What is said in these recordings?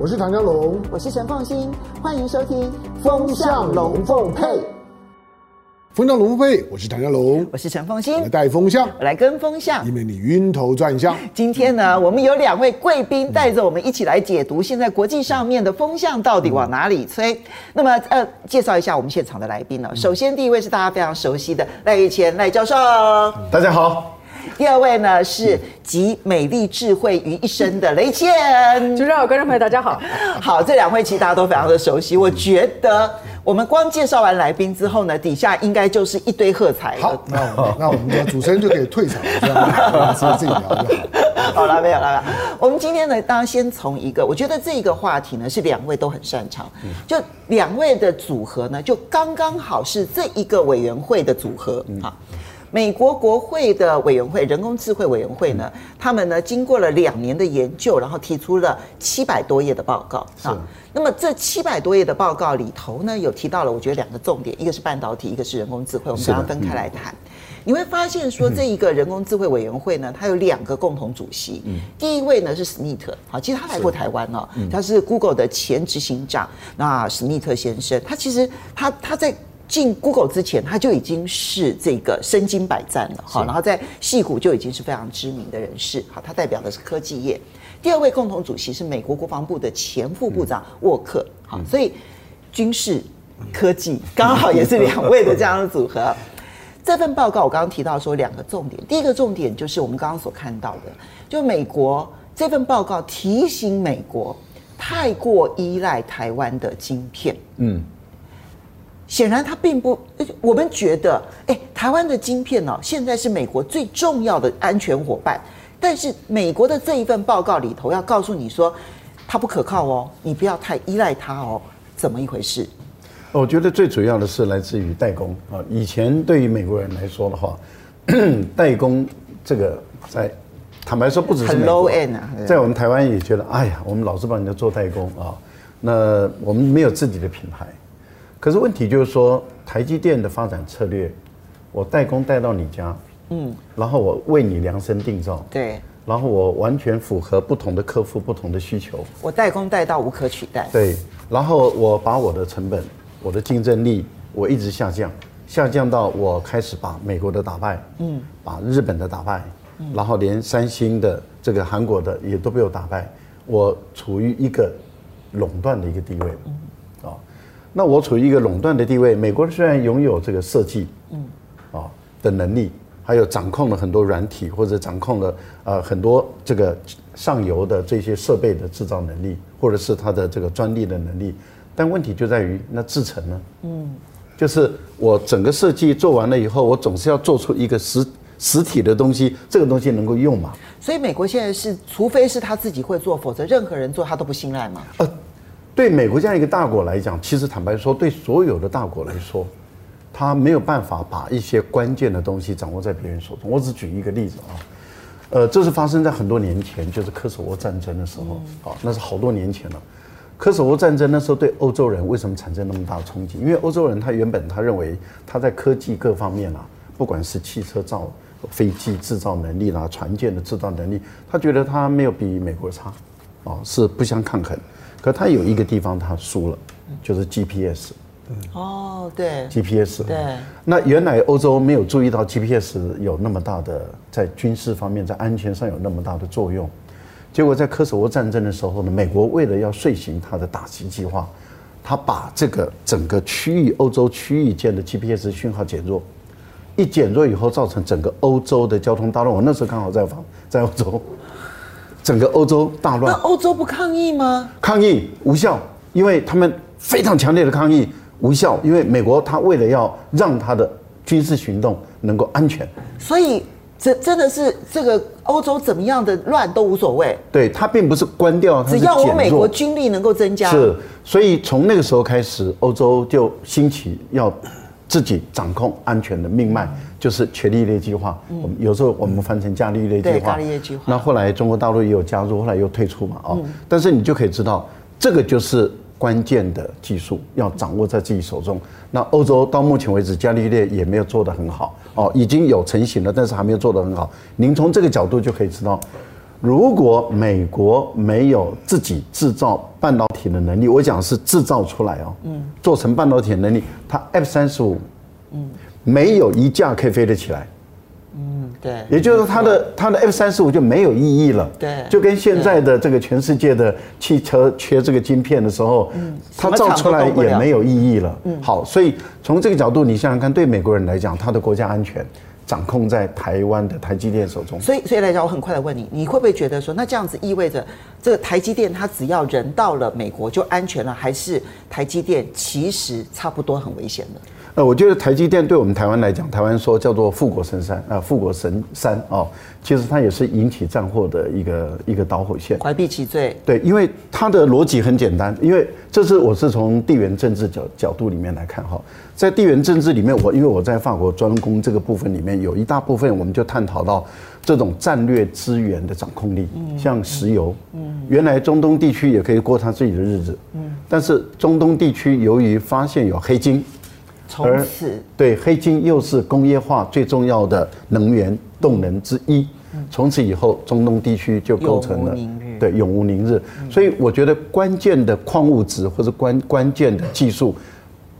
我是唐江龙，我是陈凤新，欢迎收听《风向龙凤配》。风向龙凤配，我是唐家龙，我是陈凤馨，来带风向，我来跟风向，以免你晕头转向。今天呢，我们有两位贵宾带着我们一起来解读现在国际上面的风向到底往哪里吹。嗯、那么，呃，介绍一下我们现场的来宾呢。首先，第一位是大家非常熟悉的赖玉谦赖教授，大家好。第二位呢是集美丽智慧于一身的雷倩，主持人好，观众朋友大家好。好，这两位其实大家都非常的熟悉。我觉得我们光介绍完来宾之后呢，底下应该就是一堆喝彩。好，那我那我们的主持人就可以退场了，这样子自己聊就好。好了，没有了。我们今天呢，当然先从一个，我觉得这个话题呢是两位都很擅长，就两位的组合呢，就刚刚好是这一个委员会的组合。好。美国国会的委员会人工智慧委员会呢，他们呢经过了两年的研究，然后提出了七百多页的报告啊。那么这七百多页的报告里头呢，有提到了我觉得两个重点，一个是半导体，一个是人工智慧。我们刚刚分开来谈，你会发现说这一个人工智慧委员会呢，它有两个共同主席。嗯第一位呢是史密特，好，其实他来过台湾哦，他是 Google 的前执行长。那史密特先生，他其实他他在。进 Google 之前，他就已经是这个身经百战了，好，然后在戏谷就已经是非常知名的人士，好，他代表的是科技业。第二位共同主席是美国国防部的前副部长沃克，好，所以军事科技 刚好也是两位的这样的组合。这份报告我刚刚提到说两个重点，第一个重点就是我们刚刚所看到的，就美国这份报告提醒美国太过依赖台湾的晶片，嗯。显然，它并不。我们觉得，哎，台湾的晶片呢，现在是美国最重要的安全伙伴。但是，美国的这一份报告里头要告诉你说，它不可靠哦，你不要太依赖它哦，怎么一回事？我觉得最主要的是来自于代工啊。以前对于美国人来说的话，代工这个在坦白说不只是很 low end 啊，在我们台湾也觉得，哎呀，我们老是帮人家做代工啊，那我们没有自己的品牌。可是问题就是说，台积电的发展策略，我代工带到你家，嗯，然后我为你量身定造，对，然后我完全符合不同的客户不同的需求，我代工带到无可取代，对，然后我把我的成本、我的竞争力，我一直下降，下降到我开始把美国的打败，嗯，把日本的打败，嗯，然后连三星的这个韩国的也都被我打败，我处于一个垄断的一个地位，嗯。那我处于一个垄断的地位。美国虽然拥有这个设计，嗯，啊的能力，还有掌控了很多软体，或者掌控了呃很多这个上游的这些设备的制造能力，或者是它的这个专利的能力。但问题就在于那制成呢？嗯，就是我整个设计做完了以后，我总是要做出一个实实体的东西，这个东西能够用嘛？所以美国现在是，除非是他自己会做，否则任何人做他都不信赖嘛？呃。对美国这样一个大国来讲，其实坦白说，对所有的大国来说，他没有办法把一些关键的东西掌握在别人手中。我只举一个例子啊，呃，这是发生在很多年前，就是科索沃战争的时候，啊，那是好多年前了。科索沃战争那时候对欧洲人为什么产生那么大的冲击？因为欧洲人他原本他认为他在科技各方面啊，不管是汽车造、飞机制造能力啦、船舰的制造能力，他觉得他没有比美国差，啊，是不相抗衡。可他有一个地方他输了，就是 GPS。哦，对。GPS。对。那原来欧洲没有注意到 GPS 有那么大的在军事方面、在安全上有那么大的作用。结果在科索沃战争的时候呢，美国为了要遂行他的打击计划，他把这个整个区域欧洲区域间的 GPS 讯号减弱，一减弱以后，造成整个欧洲的交通大乱。我那时候刚好在访在欧洲。整个欧洲大乱，那欧洲不抗议吗？抗议无效，因为他们非常强烈的抗议无效，因为美国他为了要让他的军事行动能够安全，所以这真的是这个欧洲怎么样的乱都无所谓。对，他并不是关掉，只要我美国军力能够增加。是，所以从那个时候开始，欧洲就兴起要自己掌控安全的命脉。就是伽利略计划，我们有时候我们翻成伽利略计划。对，伽利略计划。那后来中国大陆也有加入，后来又退出嘛，哦。但是你就可以知道，这个就是关键的技术要掌握在自己手中。那欧洲到目前为止，伽利略也没有做得很好，哦，已经有成型了，但是还没有做得很好。您从这个角度就可以知道，如果美国没有自己制造半导体的能力，我讲是制造出来哦，嗯，做成半导体的能力，它 F 三十五，嗯，没有一架可以飞得起来。对，也就是说，它的它的 F 三十五就没有意义了。对，就跟现在的这个全世界的汽车缺这个晶片的时候，它造出来也没有意义了。嗯，好，所以从这个角度，你想想看，对美国人来讲，他的国家安全掌控在台湾的台积电手中。所以，所以来讲，我很快的问你，你会不会觉得说，那这样子意味着这个台积电它只要人到了美国就安全了，还是台积电其实差不多很危险的？呃，我觉得台积电对我们台湾来讲，台湾说叫做富国神山啊，富国神山哦，其实它也是引起战祸的一个一个导火线。怀璧其罪。对，因为它的逻辑很简单，因为这是我是从地缘政治角角度里面来看哈，在地缘政治里面，我因为我在法国专攻这个部分里面，有一大部分我们就探讨到这种战略资源的掌控力，像石油，嗯，原来中东地区也可以过他自己的日子，嗯，但是中东地区由于发现有黑金。从此，对黑金又是工业化最重要的能源动能之一。从此以后，中东地区就构成了对永无宁日。所以我觉得关键的矿物质或者关关键的技术，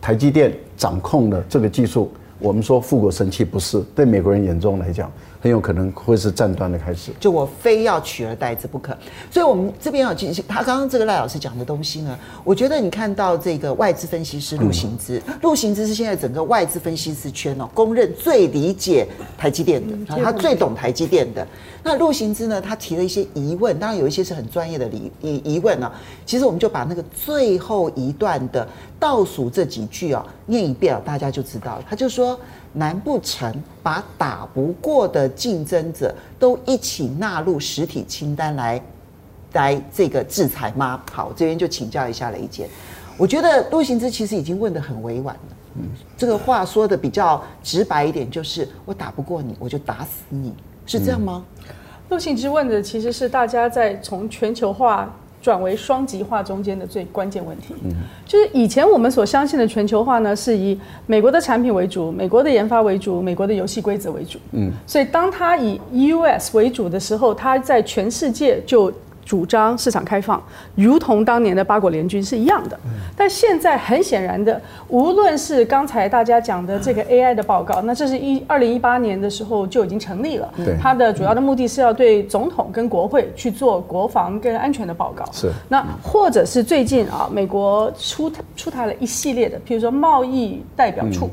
台积电掌控了这个技术。我们说富国神器不是，对美国人眼中来讲。很有可能会是战端的开始，就我非要取而代之不可。所以，我们这边要进行他刚刚这个赖老师讲的东西呢，我觉得你看到这个外资分析师陆行之，陆行之是现在整个外资分析师圈哦，公认最理解台积电的，他最懂台积电的。那陆行之呢，他提了一些疑问，当然有一些是很专业的疑疑疑问啊。其实我们就把那个最后一段的倒数这几句啊念一遍啊，大家就知道了。他就说。难不成把打不过的竞争者都一起纳入实体清单来，来这个制裁吗？好，这边就请教一下雷姐。我觉得陆行之其实已经问得很委婉了。嗯，这个话说得比较直白一点，就是我打不过你，我就打死你，是这样吗？陆行之问的其实是大家在从全球化。转为双极化中间的最关键问题，就是以前我们所相信的全球化呢，是以美国的产品为主，美国的研发为主，美国的游戏规则为主。嗯，所以当它以 US 为主的时候，它在全世界就。主张市场开放，如同当年的八国联军是一样的。但现在很显然的，无论是刚才大家讲的这个 AI 的报告，那这是一二零一八年的时候就已经成立了。对，它的主要的目的是要对总统跟国会去做国防跟安全的报告。是。那或者是最近啊，美国出出台了一系列的，譬如说贸易代表处，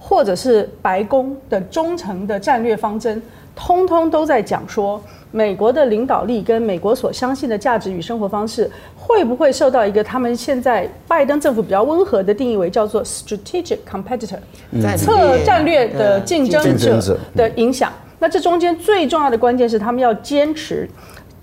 或者是白宫的忠诚的战略方针，通通都在讲说。美国的领导力跟美国所相信的价值与生活方式，会不会受到一个他们现在拜登政府比较温和的定义为叫做 strategic competitor，策战略的竞争者的影响？那这中间最重要的关键是，他们要坚持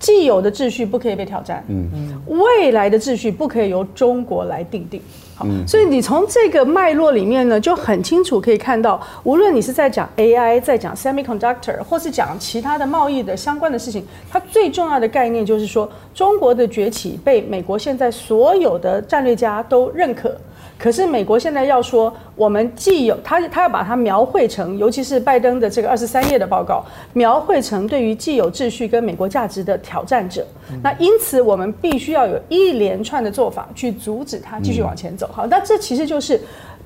既有的秩序不可以被挑战，嗯，未来的秩序不可以由中国来定定。好，所以你从这个脉络里面呢，就很清楚可以看到，无论你是在讲 AI，在讲 semiconductor，或是讲其他的贸易的相关的事情，它最重要的概念就是说，中国的崛起被美国现在所有的战略家都认可。可是美国现在要说，我们既有他，他要把它描绘成，尤其是拜登的这个二十三页的报告，描绘成对于既有秩序跟美国价值的挑战者。那因此，我们必须要有一连串的做法去阻止他继续往前走。好，那这其实就是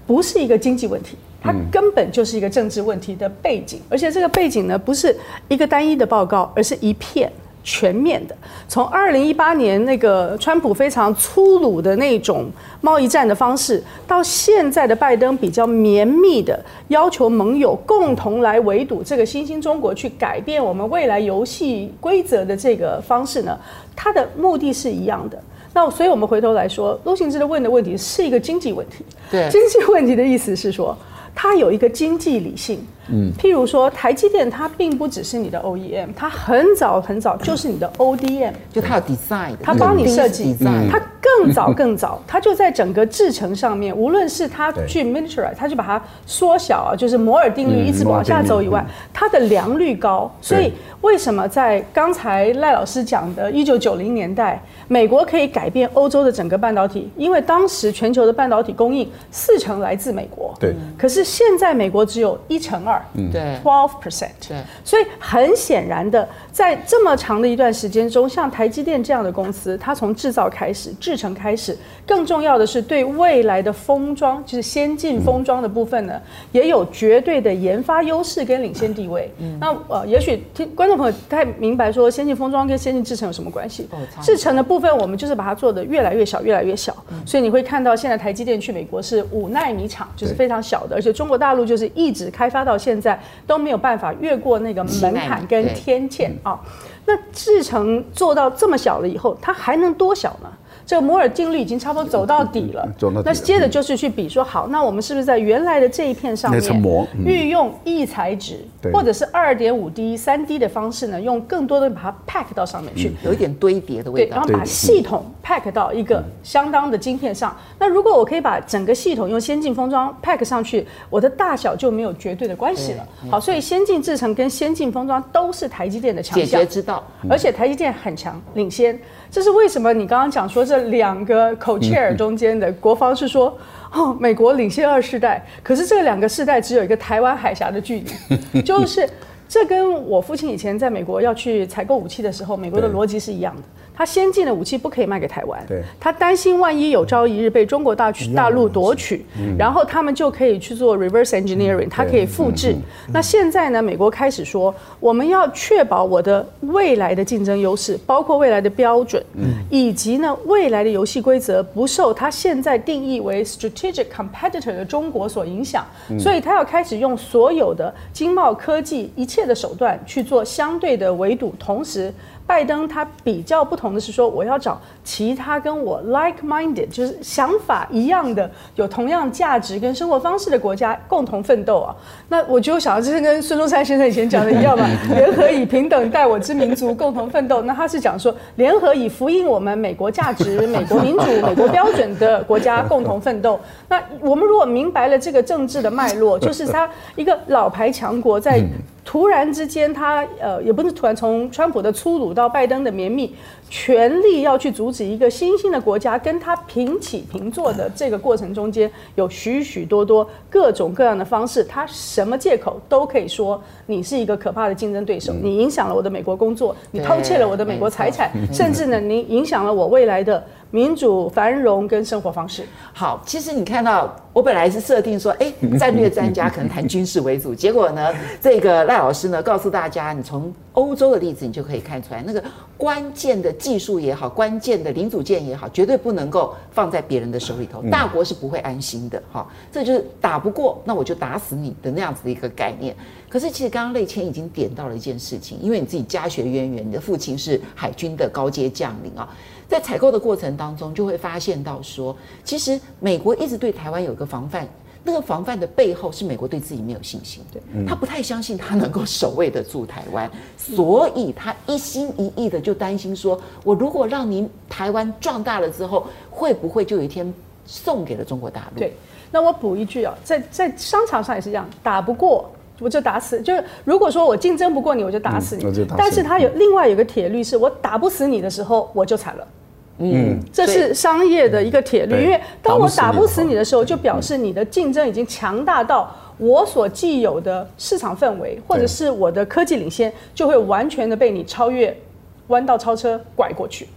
不是一个经济问题，它根本就是一个政治问题的背景，而且这个背景呢，不是一个单一的报告，而是一片。全面的，从二零一八年那个川普非常粗鲁的那种贸易战的方式，到现在的拜登比较绵密的要求盟友共同来围堵这个新兴中国，去改变我们未来游戏规则的这个方式呢，它的目的是一样的。那所以我们回头来说，陆行之的问的问题是一个经济问题。对，经济问题的意思是说。它有一个经济理性，嗯，譬如说台积电，它并不只是你的 OEM，它很早很早就是你的 ODM，就它有 design，它帮你设计，它更更早更早，它就在整个制程上面，无论是它去 miniaturize，它就把它缩小啊，就是摩尔定律一直往下走以外，它的良率高，所以为什么在刚才赖老师讲的1990年代，美国可以改变欧洲的整个半导体？因为当时全球的半导体供应四成来自美国，对，可是现在美国只有一成二，对，twelve percent，对，所以很显然的，在这么长的一段时间中，像台积电这样的公司，它从制造开始，制成开始，更重要的是对未来的封装，就是先进封装的部分呢，也有绝对的研发优势跟领先地位。那呃，也许听观众朋友不太明白说，先进封装跟先进制程有什么关系？制程的部分，我们就是把它做的越来越小，越来越小，所以你会看到现在台积电去美国是五纳米厂，就是非常小的，而且中国大陆就是一直开发到现在都没有办法越过那个门槛跟天堑啊。那制成做到这么小了以后，它还能多小呢？这个摩尔定律已经差不多走到底了，那接着就是去比说，好，那我们是不是在原来的这一片上面，运用异材质，或者是二点五 D、三 D 的方式呢，用更多的把它 pack 到上面去，有一点堆叠的味道，然后把系统 pack 到一个相当的晶片上。那如果我可以把整个系统用先进封装 pack 上去，我的大小就没有绝对的关系了。好，所以先进制程跟先进封装都是台积电的强项，解决之道，而且台积电很强，领先。这是为什么？你刚刚讲说这两个 co-chair 中间的国防是说，哦，美国领先二世代，可是这两个世代只有一个台湾海峡的距离，就是这跟我父亲以前在美国要去采购武器的时候，美国的逻辑是一样的。他先进的武器不可以卖给台湾，对，他担心万一有朝一日被中国大大陆夺取，然后他们就可以去做 reverse engineering，他可以复制。那现在呢，美国开始说，我们要确保我的未来的竞争优势，包括未来的标准，以及呢未来的游戏规则不受他现在定义为 strategic competitor 的中国所影响，所以他要开始用所有的经贸科技一切的手段去做相对的围堵，同时。拜登他比较不同的是说，我要找其他跟我 like-minded，就是想法一样的，有同样价值跟生活方式的国家共同奋斗啊。那我就想到，这是跟孙中山先生以前讲的一样嘛，联合以平等待我之民族共同奋斗。那他是讲说，联合以福音我们美国价值、美国民主、美国标准的国家共同奋斗。那我们如果明白了这个政治的脉络，就是他一个老牌强国在。突然之间，他呃也不是突然从川普的粗鲁到拜登的绵密，全力要去阻止一个新兴的国家跟他平起平坐的这个过程中间，有许许多多各种各样的方式，他什么借口都可以说你是一个可怕的竞争对手，你影响了我的美国工作，你偷窃了我的美国财产，甚至呢，你影响了我未来的。民主繁荣跟生活方式。好，其实你看到我本来是设定说，哎，战略专家可能谈军事为主，结果呢，这个赖老师呢告诉大家，你从欧洲的例子，你就可以看出来，那个关键的技术也好，关键的零组件也好，绝对不能够放在别人的手里头，大国是不会安心的。哈，这就是打不过，那我就打死你的那样子的一个概念。可是其实刚刚内谦已经点到了一件事情，因为你自己家学渊源，你的父亲是海军的高阶将领啊。在采购的过程当中，就会发现到说，其实美国一直对台湾有一个防范，那个防范的背后是美国对自己没有信心，对，他不太相信他能够守卫得住台湾，所以他一心一意的就担心说，我如果让您台湾壮大了之后，会不会就有一天送给了中国大陆？对，那我补一句啊，在在商场上也是这样，打不过我就打死，就是如果说我竞争不过你，我就打死你。但是他有另外有个铁律，是我打不死你的时候，我就惨了。嗯，这是商业的一个铁律，因为当我打不死你的时候，就表示你的竞争已经强大到我所既有的市场氛围，或者是我的科技领先，就会完全的被你超越，弯道超车拐过去。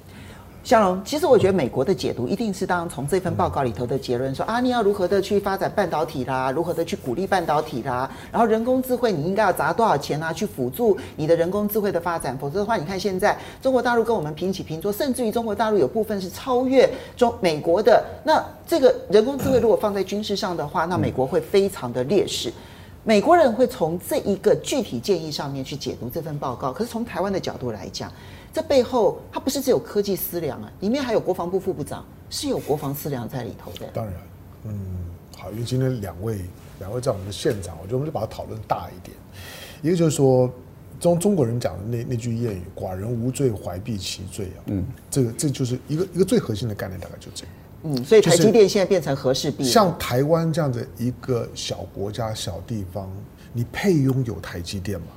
香龙，其实我觉得美国的解读一定是当从这份报告里头的结论说啊，你要如何的去发展半导体啦，如何的去鼓励半导体啦，然后人工智慧你应该要砸多少钱啊，去辅助你的人工智慧的发展，否则的话，你看现在中国大陆跟我们平起平坐，甚至于中国大陆有部分是超越中美国的。那这个人工智慧如果放在军事上的话，那美国会非常的劣势。美国人会从这一个具体建议上面去解读这份报告，可是从台湾的角度来讲。这背后，它不是只有科技思量啊，里面还有国防部副部长，是有国防思量在里头的。当然，嗯，好，因为今天两位两位在我们的现场，我觉得我们就把它讨论大一点。一个就是说，中中国人讲的那那句谚语“寡人无罪，怀璧其罪”啊，嗯，这个这就是一个一个最核心的概念，大概就这样。嗯，所以台积电现在变成和氏璧，像台湾这样的一个小国家、小地方，你配拥有台积电吗？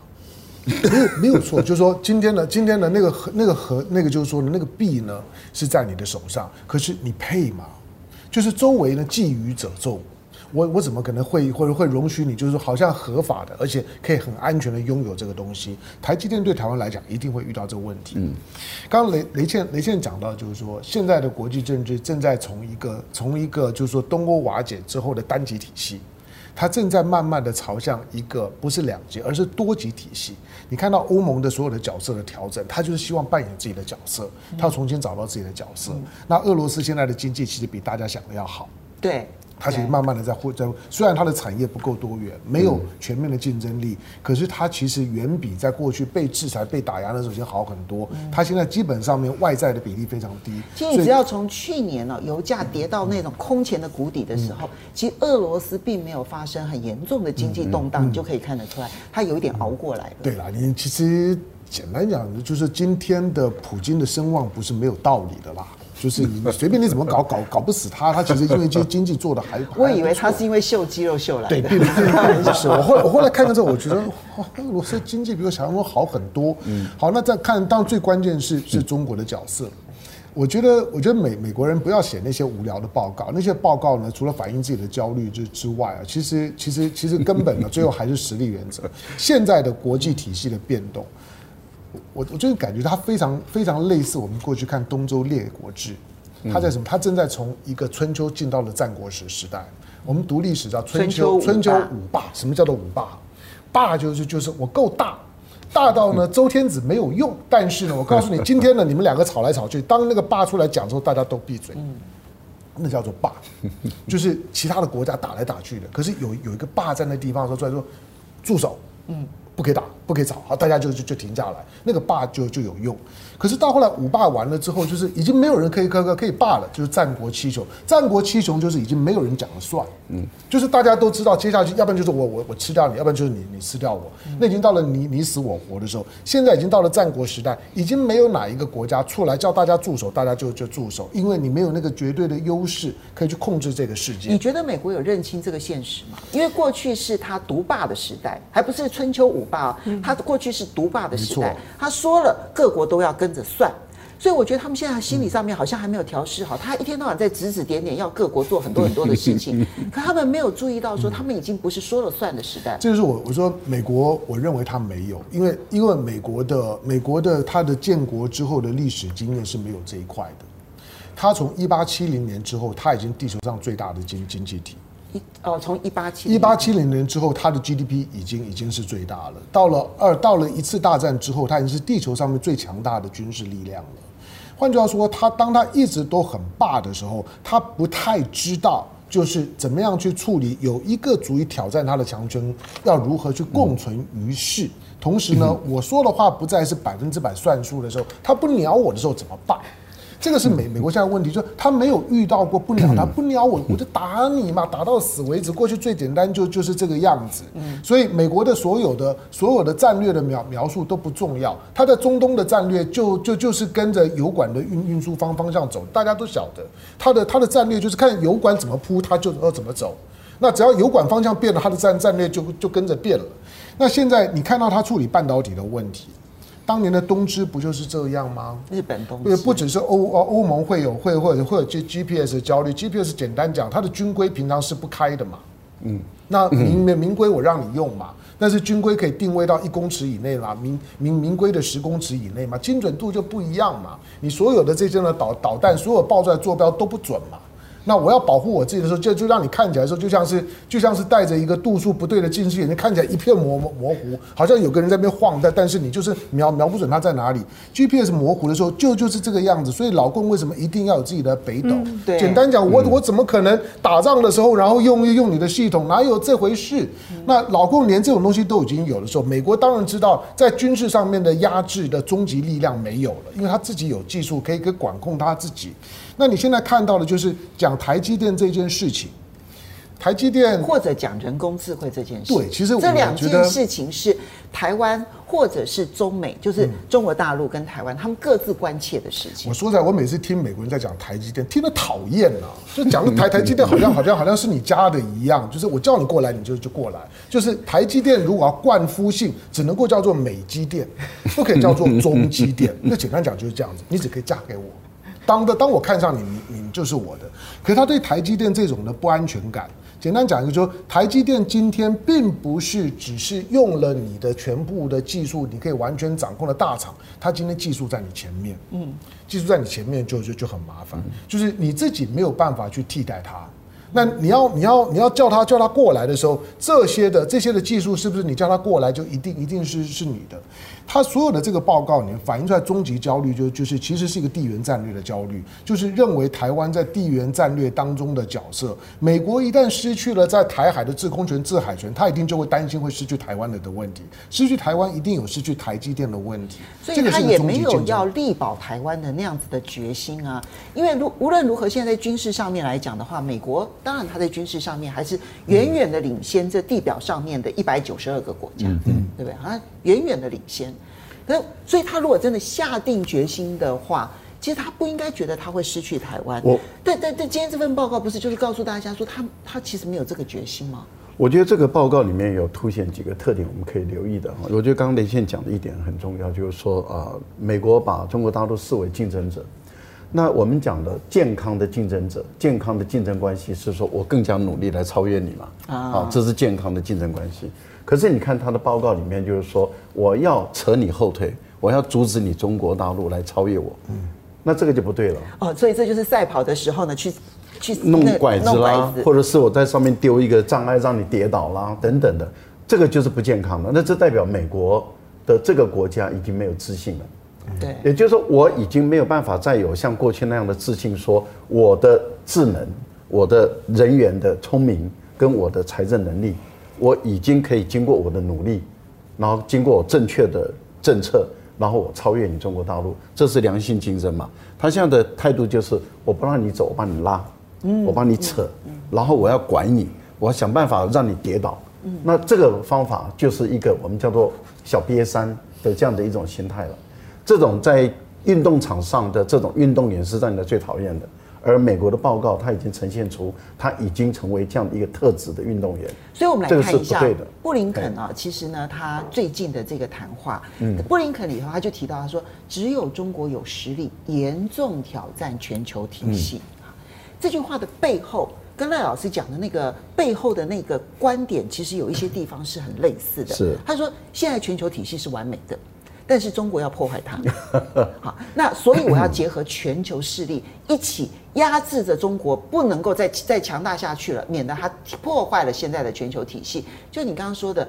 没有，没有错，就是说今天的今天的那个和那个和那个就是说那个币呢是在你的手上，可是你配吗？就是周围呢觊觎者众。我我怎么可能会或者会容许你，就是说好像合法的，而且可以很安全的拥有这个东西？台积电对台湾来讲，一定会遇到这个问题。嗯，刚刚雷雷倩雷倩讲到，就是说现在的国际政治正在从一个从一个就是说东欧瓦解之后的单极体系，它正在慢慢的朝向一个不是两极，而是多极体系。你看到欧盟的所有的角色的调整，他就是希望扮演自己的角色，他要重新找到自己的角色。那俄罗斯现在的经济其实比大家想的要好。对。它其实慢慢的在获在，虽然它的产业不够多元，没有全面的竞争力，可是它其实远比在过去被制裁、被打压的时候先好很多。它现在基本上面外债的比例非常低。其实你只要从去年呢，油价跌到那种空前的谷底的时候，其实俄罗斯并没有发生很严重的经济动荡，你就可以看得出来，它有一点熬过来了。对啦，你其实简单讲，就是今天的普京的声望不是没有道理的啦。就是你随便你怎么搞搞搞不死他，他其实因为经 经济做的还，我以为他是因为秀肌肉秀来的。对，并不是。我后我后来看了之后，我觉得俄罗斯经济比我想象中好很多。嗯，好，那再看，当然最关键是是中国的角色。我觉得，我觉得美美国人不要写那些无聊的报告，那些报告呢，除了反映自己的焦虑之之外啊，其实其实其实根本呢，最后还是实力原则。现在的国际体系的变动。我我就是感觉它非常非常类似我们过去看东周列国志，它在什么？它正在从一个春秋进到了战国时时代。我们读历史叫春秋，春秋五霸。什么叫做五霸？霸就是就是我够大，大到呢周天子没有用。但是呢，我告诉你，今天呢 你们两个吵来吵去，当那个霸出来讲之后，大家都闭嘴。那叫做霸，就是其他的国家打来打去的。可是有有一个霸在那地方说出来说，住手。嗯。不可以打，不可以吵，好，大家就就就停下来，那个霸就就有用。可是到后来五霸完了之后，就是已经没有人可以可可可以霸了，就是战国七雄。战国七雄就是已经没有人讲了算，嗯，就是大家都知道接下去，要不然就是我我我吃掉你，要不然就是你你吃掉我。那已经到了你你死我活的时候，现在已经到了战国时代，已经没有哪一个国家出来叫大家住手，大家就就住手，因为你没有那个绝对的优势可以去控制这个世界。你觉得美国有认清这个现实吗？因为过去是他独霸的时代，还不是春秋五霸，他过去是独霸的时代，他说了各国都要跟着算。所以我觉得他们现在心理上面好像还没有调试好，他一天到晚在指指点点，要各国做很多很多的事情，可他们没有注意到说他们已经不是说了算的时代。这就是我我说美国，我认为他没有，因为因为美国的美国的他的建国之后的历史经验是没有这一块的。他从一八七零年之后，他已经地球上最大的经经济体。一哦，从一八七一八七零年之后，他的 GDP 已经已经是最大了。到了二到了一次大战之后，他已经是地球上面最强大的军事力量了。换句话说，他当他一直都很霸的时候，他不太知道就是怎么样去处理有一个足以挑战他的强权，要如何去共存于世。同时呢，我说的话不再是百分之百算数的时候，他不鸟我的时候怎么办？这个是美美国现在问题，就是他没有遇到过不鸟他不鸟我，我就打你嘛，打到死为止。过去最简单就就是这个样子。所以美国的所有的所有的战略的描描述都不重要。他在中东的战略就就就是跟着油管的运运输方方向走，大家都晓得。他的他的战略就是看油管怎么铺，他就要怎么走。那只要油管方向变了，他的战战略就就跟着变了。那现在你看到他处理半导体的问题。当年的东芝不就是这样吗？日本东芝，不只是欧欧盟会有会或者会有 G G P S 焦虑，G P S 简单讲，它的军规平常是不开的嘛。嗯，那明明规我让你用嘛，但是军规可以定位到一公尺以内啦，明明明规的十公尺以内嘛，精准度就不一样嘛。你所有的这些呢导导弹，所有爆出来坐标都不准嘛。那我要保护我自己的时候，就就让你看起来说，就像是就像是戴着一个度数不对的近视眼镜，看起来一片模模糊，好像有个人在那边晃，但但是你就是瞄瞄不准他在哪里。GPS 模糊的时候，就就是这个样子。所以老共为什么一定要有自己的北斗？嗯、对，简单讲，我我怎么可能打仗的时候，然后用用你的系统？哪有这回事？那老共连这种东西都已经有的时候，美国当然知道在军事上面的压制的终极力量没有了，因为他自己有技术可以可以管控他自己。那你现在看到的就是讲台积电这件事情，台积电或者讲人工智慧这件事。对，其实这两件事情是台湾或者是中美，就是中国大陆跟台湾，他们各自关切的事情。我说实在，我每次听美国人在讲台积电，听得讨厌啊，就讲的台 台积电好像好像好像是你家的一样，就是我叫你过来你就就过来，就是台积电如果要冠夫姓，只能够叫做美积电，不可以叫做中积电。那简单讲就是这样子，你只可以嫁给我。当的当我看上你，你你就是我的。可是他对台积电这种的不安全感，简单讲一个，就是台积电今天并不是只是用了你的全部的技术，你可以完全掌控的大厂，他今天技术在你前面，嗯，技术在你前面就就就很麻烦，就是你自己没有办法去替代它。那你要你要你要叫他叫他过来的时候，这些的这些的技术是不是你叫他过来就一定一定是是你的？他所有的这个报告里面反映出来终极焦虑就就是其实是一个地缘战略的焦虑，就是认为台湾在地缘战略当中的角色，美国一旦失去了在台海的制空权、制海权，他一定就会担心会失去台湾的的问题，失去台湾一定有失去台积电的问题，所以他也没有要力保台湾的那样子的决心啊。因为如无论如何，现在在军事上面来讲的话，美国。当然，他在军事上面还是远远的领先这地表上面的一百九十二个国家，嗯，对不对？啊，远远的领先。那所以，他如果真的下定决心的话，其实他不应该觉得他会失去台湾。我，对对对，今天这份报告不是就是告诉大家说，他他其实没有这个决心吗？我觉得这个报告里面有凸显几个特点，我们可以留意的。我觉得刚刚连线讲的一点很重要，就是说啊，美国把中国大陆视为竞争者。那我们讲的健康的竞争者，健康的竞争关系是说我更加努力来超越你嘛？啊，这是健康的竞争关系。可是你看他的报告里面就是说，我要扯你后腿，我要阻止你中国大陆来超越我。嗯，那这个就不对了。哦，所以这就是赛跑的时候呢，去去弄拐子啦，或者是我在上面丢一个障碍让你跌倒啦，等等的，这个就是不健康的。那这代表美国的这个国家已经没有自信了。对，也就是说，我已经没有办法再有像过去那样的自信，说我的智能、我的人员的聪明跟我的财政能力，我已经可以经过我的努力，然后经过我正确的政策，然后我超越你中国大陆，这是良性竞争嘛？他现在的态度就是，我不让你走，我帮你拉，嗯我帮你扯，然后我要管你，我要想办法让你跌倒。那这个方法就是一个我们叫做小瘪三的这样的一种心态了。这种在运动场上的这种运动员是让你最讨厌的，而美国的报告他已经呈现出他已经成为这样的一个特质的运动员。所以我们来看一下布林肯啊，其实呢，他最近的这个谈话，布林肯里头他就提到他说，只有中国有实力严重挑战全球体系。这句话的背后跟赖老师讲的那个背后的那个观点，其实有一些地方是很类似的。是他说现在全球体系是完美的。但是中国要破坏它，好，那所以我要结合全球势力一起压制着中国，不能够再再强大下去了，免得它破坏了现在的全球体系。就你刚刚说的，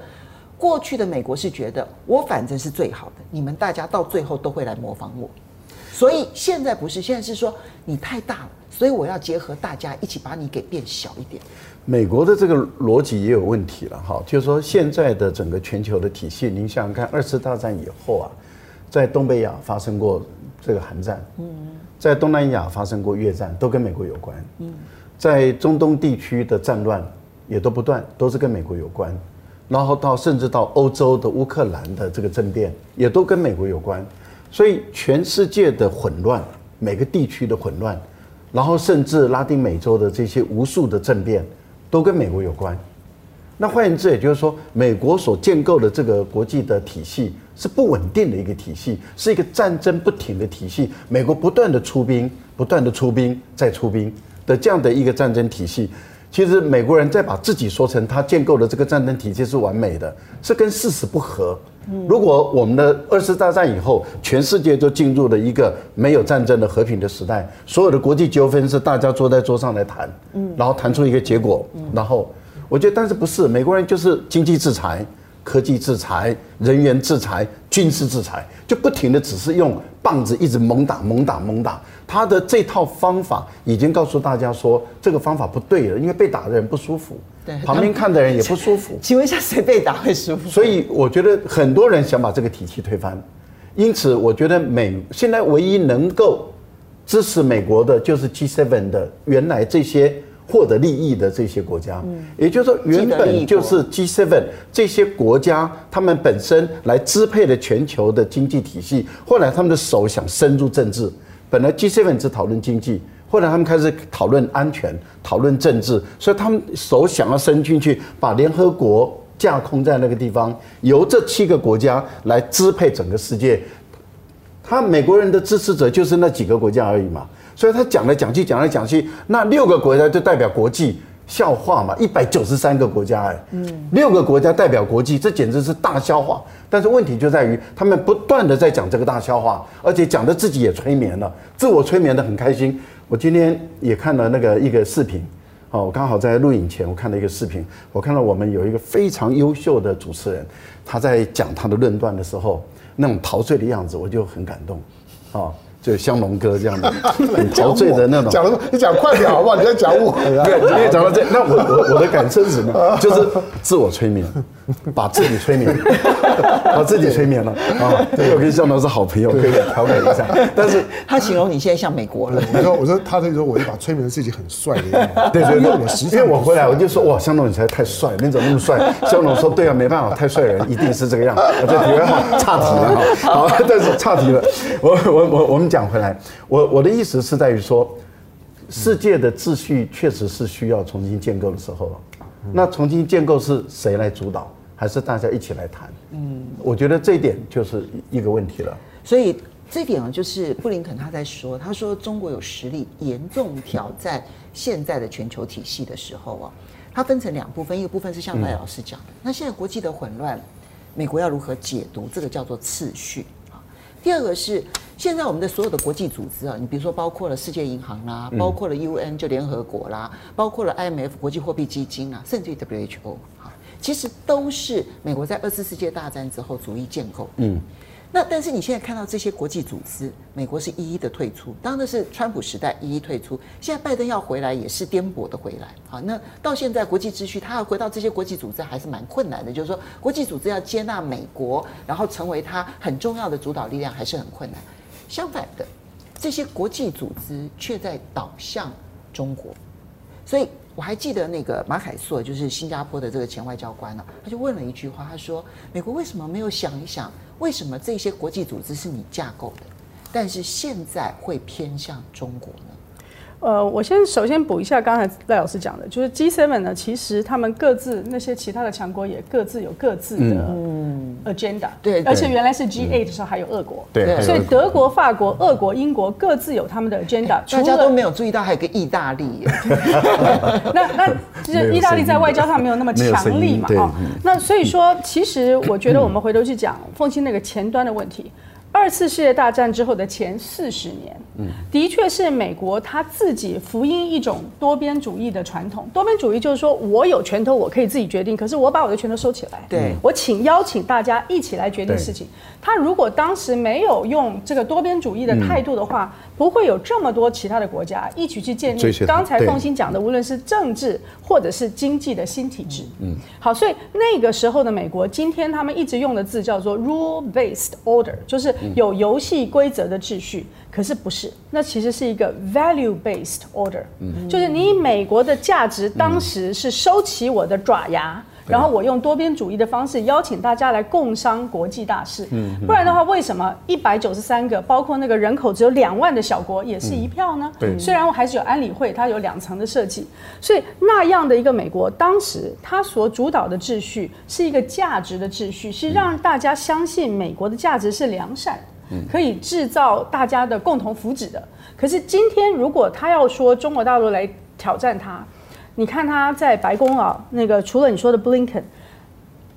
过去的美国是觉得我反正是最好的，你们大家到最后都会来模仿我，所以现在不是，现在是说你太大了，所以我要结合大家一起把你给变小一点。美国的这个逻辑也有问题了哈，就是说现在的整个全球的体系，您想想看，二次大战以后啊，在东北亚发生过这个韩战，嗯，在东南亚发生过越战，都跟美国有关，嗯，在中东地区的战乱也都不断，都是跟美国有关，然后到甚至到欧洲的乌克兰的这个政变，也都跟美国有关，所以全世界的混乱，每个地区的混乱，然后甚至拉丁美洲的这些无数的政变。都跟美国有关，那换言之，也就是说，美国所建构的这个国际的体系是不稳定的一个体系，是一个战争不停的体系。美国不断的出兵，不断的出兵，再出兵的这样的一个战争体系。其实美国人在把自己说成他建构的这个战争体系是完美的，是跟事实不合。如果我们的二次大战以后，全世界都进入了一个没有战争的和平的时代，所有的国际纠纷是大家坐在桌上来谈，然后谈出一个结果，然后我觉得，但是不是美国人就是经济制裁。科技制裁、人员制裁、军事制裁，就不停的只是用棒子一直猛打、猛打、猛打。他的这套方法已经告诉大家说，这个方法不对了，因为被打的人不舒服，对，旁边看的人也不舒服。请问一下，谁被打会舒服？所以我觉得很多人想把这个体系推翻，因此我觉得美现在唯一能够支持美国的，就是 G7 的原来这些获得利益的这些国家。也就是说，原本就是 G7 这些国家，他们本身来支配了全球的经济体系。后来他们的手想伸入政治，本来 G7 只讨论经济，后来他们开始讨论安全、讨论政治，所以他们手想要伸进去，把联合国架空在那个地方，由这七个国家来支配整个世界。他美国人的支持者就是那几个国家而已嘛，所以他讲来讲去，讲来讲去，那六个国家就代表国际笑话嘛，一百九十三个国家哎，嗯，六个国家代表国际，这简直是大笑话。但是问题就在于，他们不断的在讲这个大笑话，而且讲的自己也催眠了，自我催眠的很开心。我今天也看了那个一个视频，哦，我刚好在录影前我看了一个视频，我看到我们有一个非常优秀的主持人，他在讲他的论断的时候。那种陶醉的样子，我就很感动，啊。就香龙哥这样的 很陶醉的那种，讲了你讲快点好不好？你在讲我，对，因为讲到这，那我我我的感受是什么？就是自我催眠，把自己催眠，把自己催眠了啊！我跟向龙是好朋友，可以调侃一下。但是他形容你现在像美国人，我说我说他那时候我就把催眠的自己很帅的样子，对对对，因为我回来我就说哇，向龙你才太帅，你怎么那么帅？向龙说对啊，没办法，太帅的人一定是这个样子。我这题外岔题了哈，好，但是差题了，我我我我们。讲回来，我我的意思是在于说，世界的秩序确实是需要重新建构的时候了。那重新建构是谁来主导，还是大家一起来谈？嗯，我觉得这一点就是一个问题了。所以这一点啊，就是布林肯他在说，他说中国有实力严重挑战现在的全球体系的时候啊，它分成两部分，一个部分是像赖老师讲的，那现在国际的混乱，美国要如何解读？这个叫做次序啊。第二个是现在我们的所有的国际组织啊，你比如说包括了世界银行啦，包括了 UN 就联合国啦，包括了 IMF 国际货币基金啊，甚至于 WHO 啊，其实都是美国在二次世界大战之后逐一建构。嗯。那但是你现在看到这些国际组织，美国是一一的退出，当然那是川普时代一一退出，现在拜登要回来也是颠簸的回来。好，那到现在国际秩序，他要回到这些国际组织还是蛮困难的，就是说国际组织要接纳美国，然后成为他很重要的主导力量，还是很困难。相反的，这些国际组织却在倒向中国，所以。我还记得那个马凯硕，就是新加坡的这个前外交官呢，他就问了一句话，他说：“美国为什么没有想一想，为什么这些国际组织是你架构的，但是现在会偏向中国呢？”呃，我先首先补一下刚才赖老师讲的，就是 G7 呢，其实他们各自那些其他的强国也各自有各自的 agenda，对，而且原来是 G8 的时候还有俄国，对，所以德国、法国、俄国、英国各自有他们的 agenda，大家都没有注意到还有个意大利，那那就是意大利在外交上没有那么强力嘛，哦，那所以说其实我觉得我们回头去讲凤馨那个前端的问题。二次世界大战之后的前四十年，嗯，的确是美国他自己福音一种多边主义的传统。多边主义就是说我有拳头，我可以自己决定，可是我把我的拳头收起来，对，我请邀请大家一起来决定事情。他如果当时没有用这个多边主义的态度的话，不会有这么多其他的国家一起去建立刚才凤馨讲的，无论是政治或者是经济的新体制。嗯，好，所以那个时候的美国，今天他们一直用的字叫做 rule-based order，就是。有游戏规则的秩序，可是不是，那其实是一个 value-based order，嗯，就是你美国的价值当时是收起我的爪牙，然后我用多边主义的方式邀请大家来共商国际大事，嗯，不然的话，为什么一百九十三个，包括那个人口只有两万的小国也是一票呢？对，虽然我还是有安理会，它有两层的设计，所以那样的一个美国，当时它所主导的秩序是一个价值的秩序，是让大家相信美国的价值是良善。可以制造大家的共同福祉的。可是今天，如果他要说中国大陆来挑战他，你看他在白宫啊，那个除了你说的 Blinken，，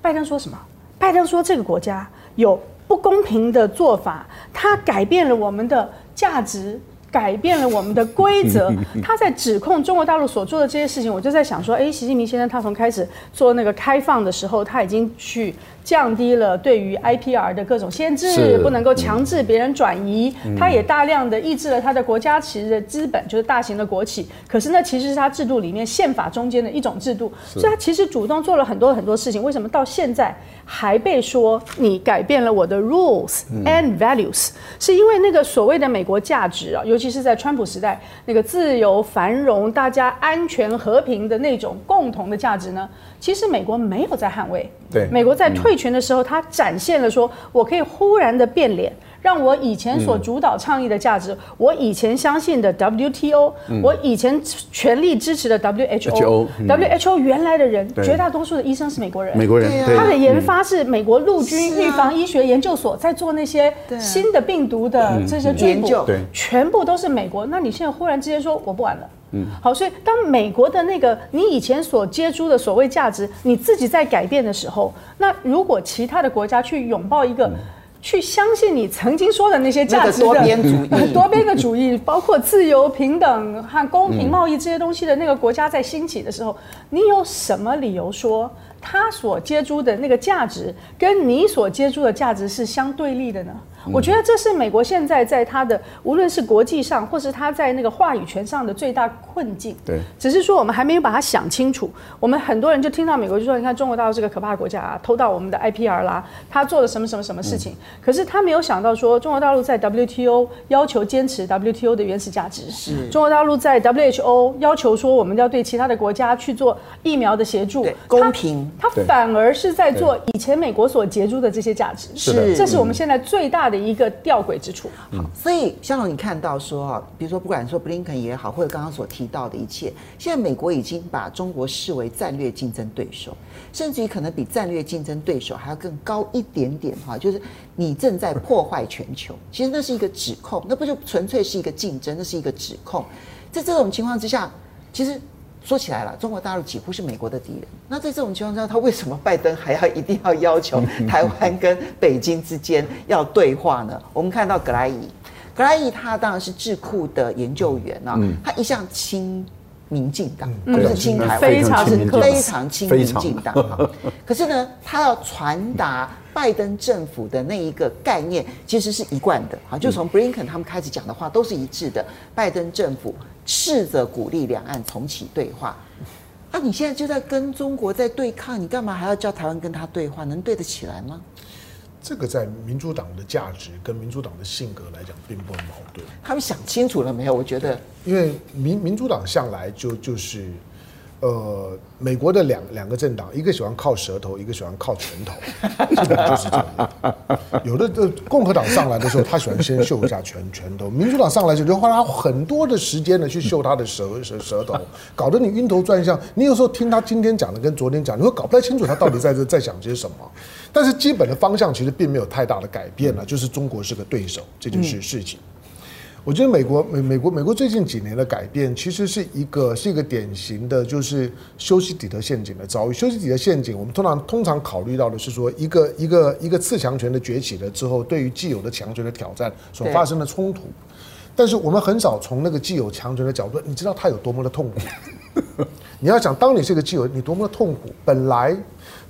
拜登说什么？拜登说这个国家有不公平的做法，他改变了我们的价值。改变了我们的规则，他在指控中国大陆所做的这些事情，我就在想说，哎，习近平先生他从开始做那个开放的时候，他已经去降低了对于 IPR 的各种限制，不能够强制别人转移。它也大量的抑制了它的国家其实的资本，就是大型的国企。可是呢，其实是它制度里面宪法中间的一种制度，所以它其实主动做了很多很多事情。为什么到现在还被说你改变了我的 rules and values？是因为那个所谓的美国价值啊，尤其是在川普时代，那个自由、繁荣、大家安全、和平的那种共同的价值呢？其实美国没有在捍卫，对，美国在退权的时候，他展现了说，我可以忽然的变脸，让我以前所主导倡议的价值，我以前相信的 WTO，我以前全力支持的 WHO，WHO 原来的人，绝大多数的医生是美国人，美国人，他的研发是美国陆军预防医学研究所在做那些新的病毒的这些追捕，全部都是美国。那你现在忽然之间说我不玩了？嗯，好，所以当美国的那个你以前所接触的所谓价值，你自己在改变的时候，那如果其他的国家去拥抱一个，去相信你曾经说的那些价值的多边主义，多边的主义，包括自由、平等和公平贸易这些东西的那个国家在兴起的时候，你有什么理由说他所接触的那个价值跟你所接触的价值是相对立的呢？我觉得这是美国现在在他的无论是国际上，或是他在那个话语权上的最大困境。对，只是说我们还没有把它想清楚。我们很多人就听到美国就说：“你看中国大陆是个可怕的国家啊，偷盗我们的 IPR 啦，他做了什么什么什么事情。”可是他没有想到说，中国大陆在 WTO 要求坚持 WTO 的原始价值。是。中国大陆在 WHO 要求说，我们要对其他的国家去做疫苗的协助，公平。他反而是在做以前美国所截出的这些价值。是。这是我们现在最大的。一个吊诡之处。好，所以肖龙，你看到说啊，比如说不管说布林肯也好，或者刚刚所提到的一切，现在美国已经把中国视为战略竞争对手，甚至于可能比战略竞争对手还要更高一点点哈，就是你正在破坏全球。其实那是一个指控，那不就纯粹是一个竞争，那是一个指控。在这种情况之下，其实。说起来了，中国大陆几乎是美国的敌人。那在这种情况下，他为什么拜登还要一定要要求 台湾跟北京之间要对话呢？我们看到格莱伊，格莱伊他当然是智库的研究员啊，他一向亲民进党，他不是亲台湾，非常非常亲民进党。可是呢，他要传达拜登政府的那一个概念，其实是一贯的啊，就从布林肯他们开始讲的话都是一致的。拜登政府试着鼓励两岸重启对话，啊，你现在就在跟中国在对抗，你干嘛还要叫台湾跟他对话？能对得起来吗？这个在民主党的价值跟民主党的性格来讲，并不矛盾。他们想清楚了没有？我觉得，因为民民主党向来就就是。呃，美国的两两个政党，一个喜欢靠舌头，一个喜欢靠拳头，基 本就是这样。有的的共和党上来的时候，他喜欢先秀一下拳拳头；民主党上来就就花很多的时间呢去秀他的舌 舌舌头，搞得你晕头转向。你有时候听他今天讲的跟昨天讲，你会搞不太清楚他到底在这在讲些什么。但是基本的方向其实并没有太大的改变了，就是中国是个对手这件事事情。我觉得美国美美国美国最近几年的改变，其实是一个是一个典型的，就是修昔底德陷阱的遭遇。修昔底德陷阱，我们通常通常考虑到的是说，一个一个一个次强权的崛起了之后，对于既有的强权的挑战所发生的冲突。但是我们很少从那个既有强权的角度，你知道他有多么的痛苦。你要想，当你是个既有，你多么的痛苦。本来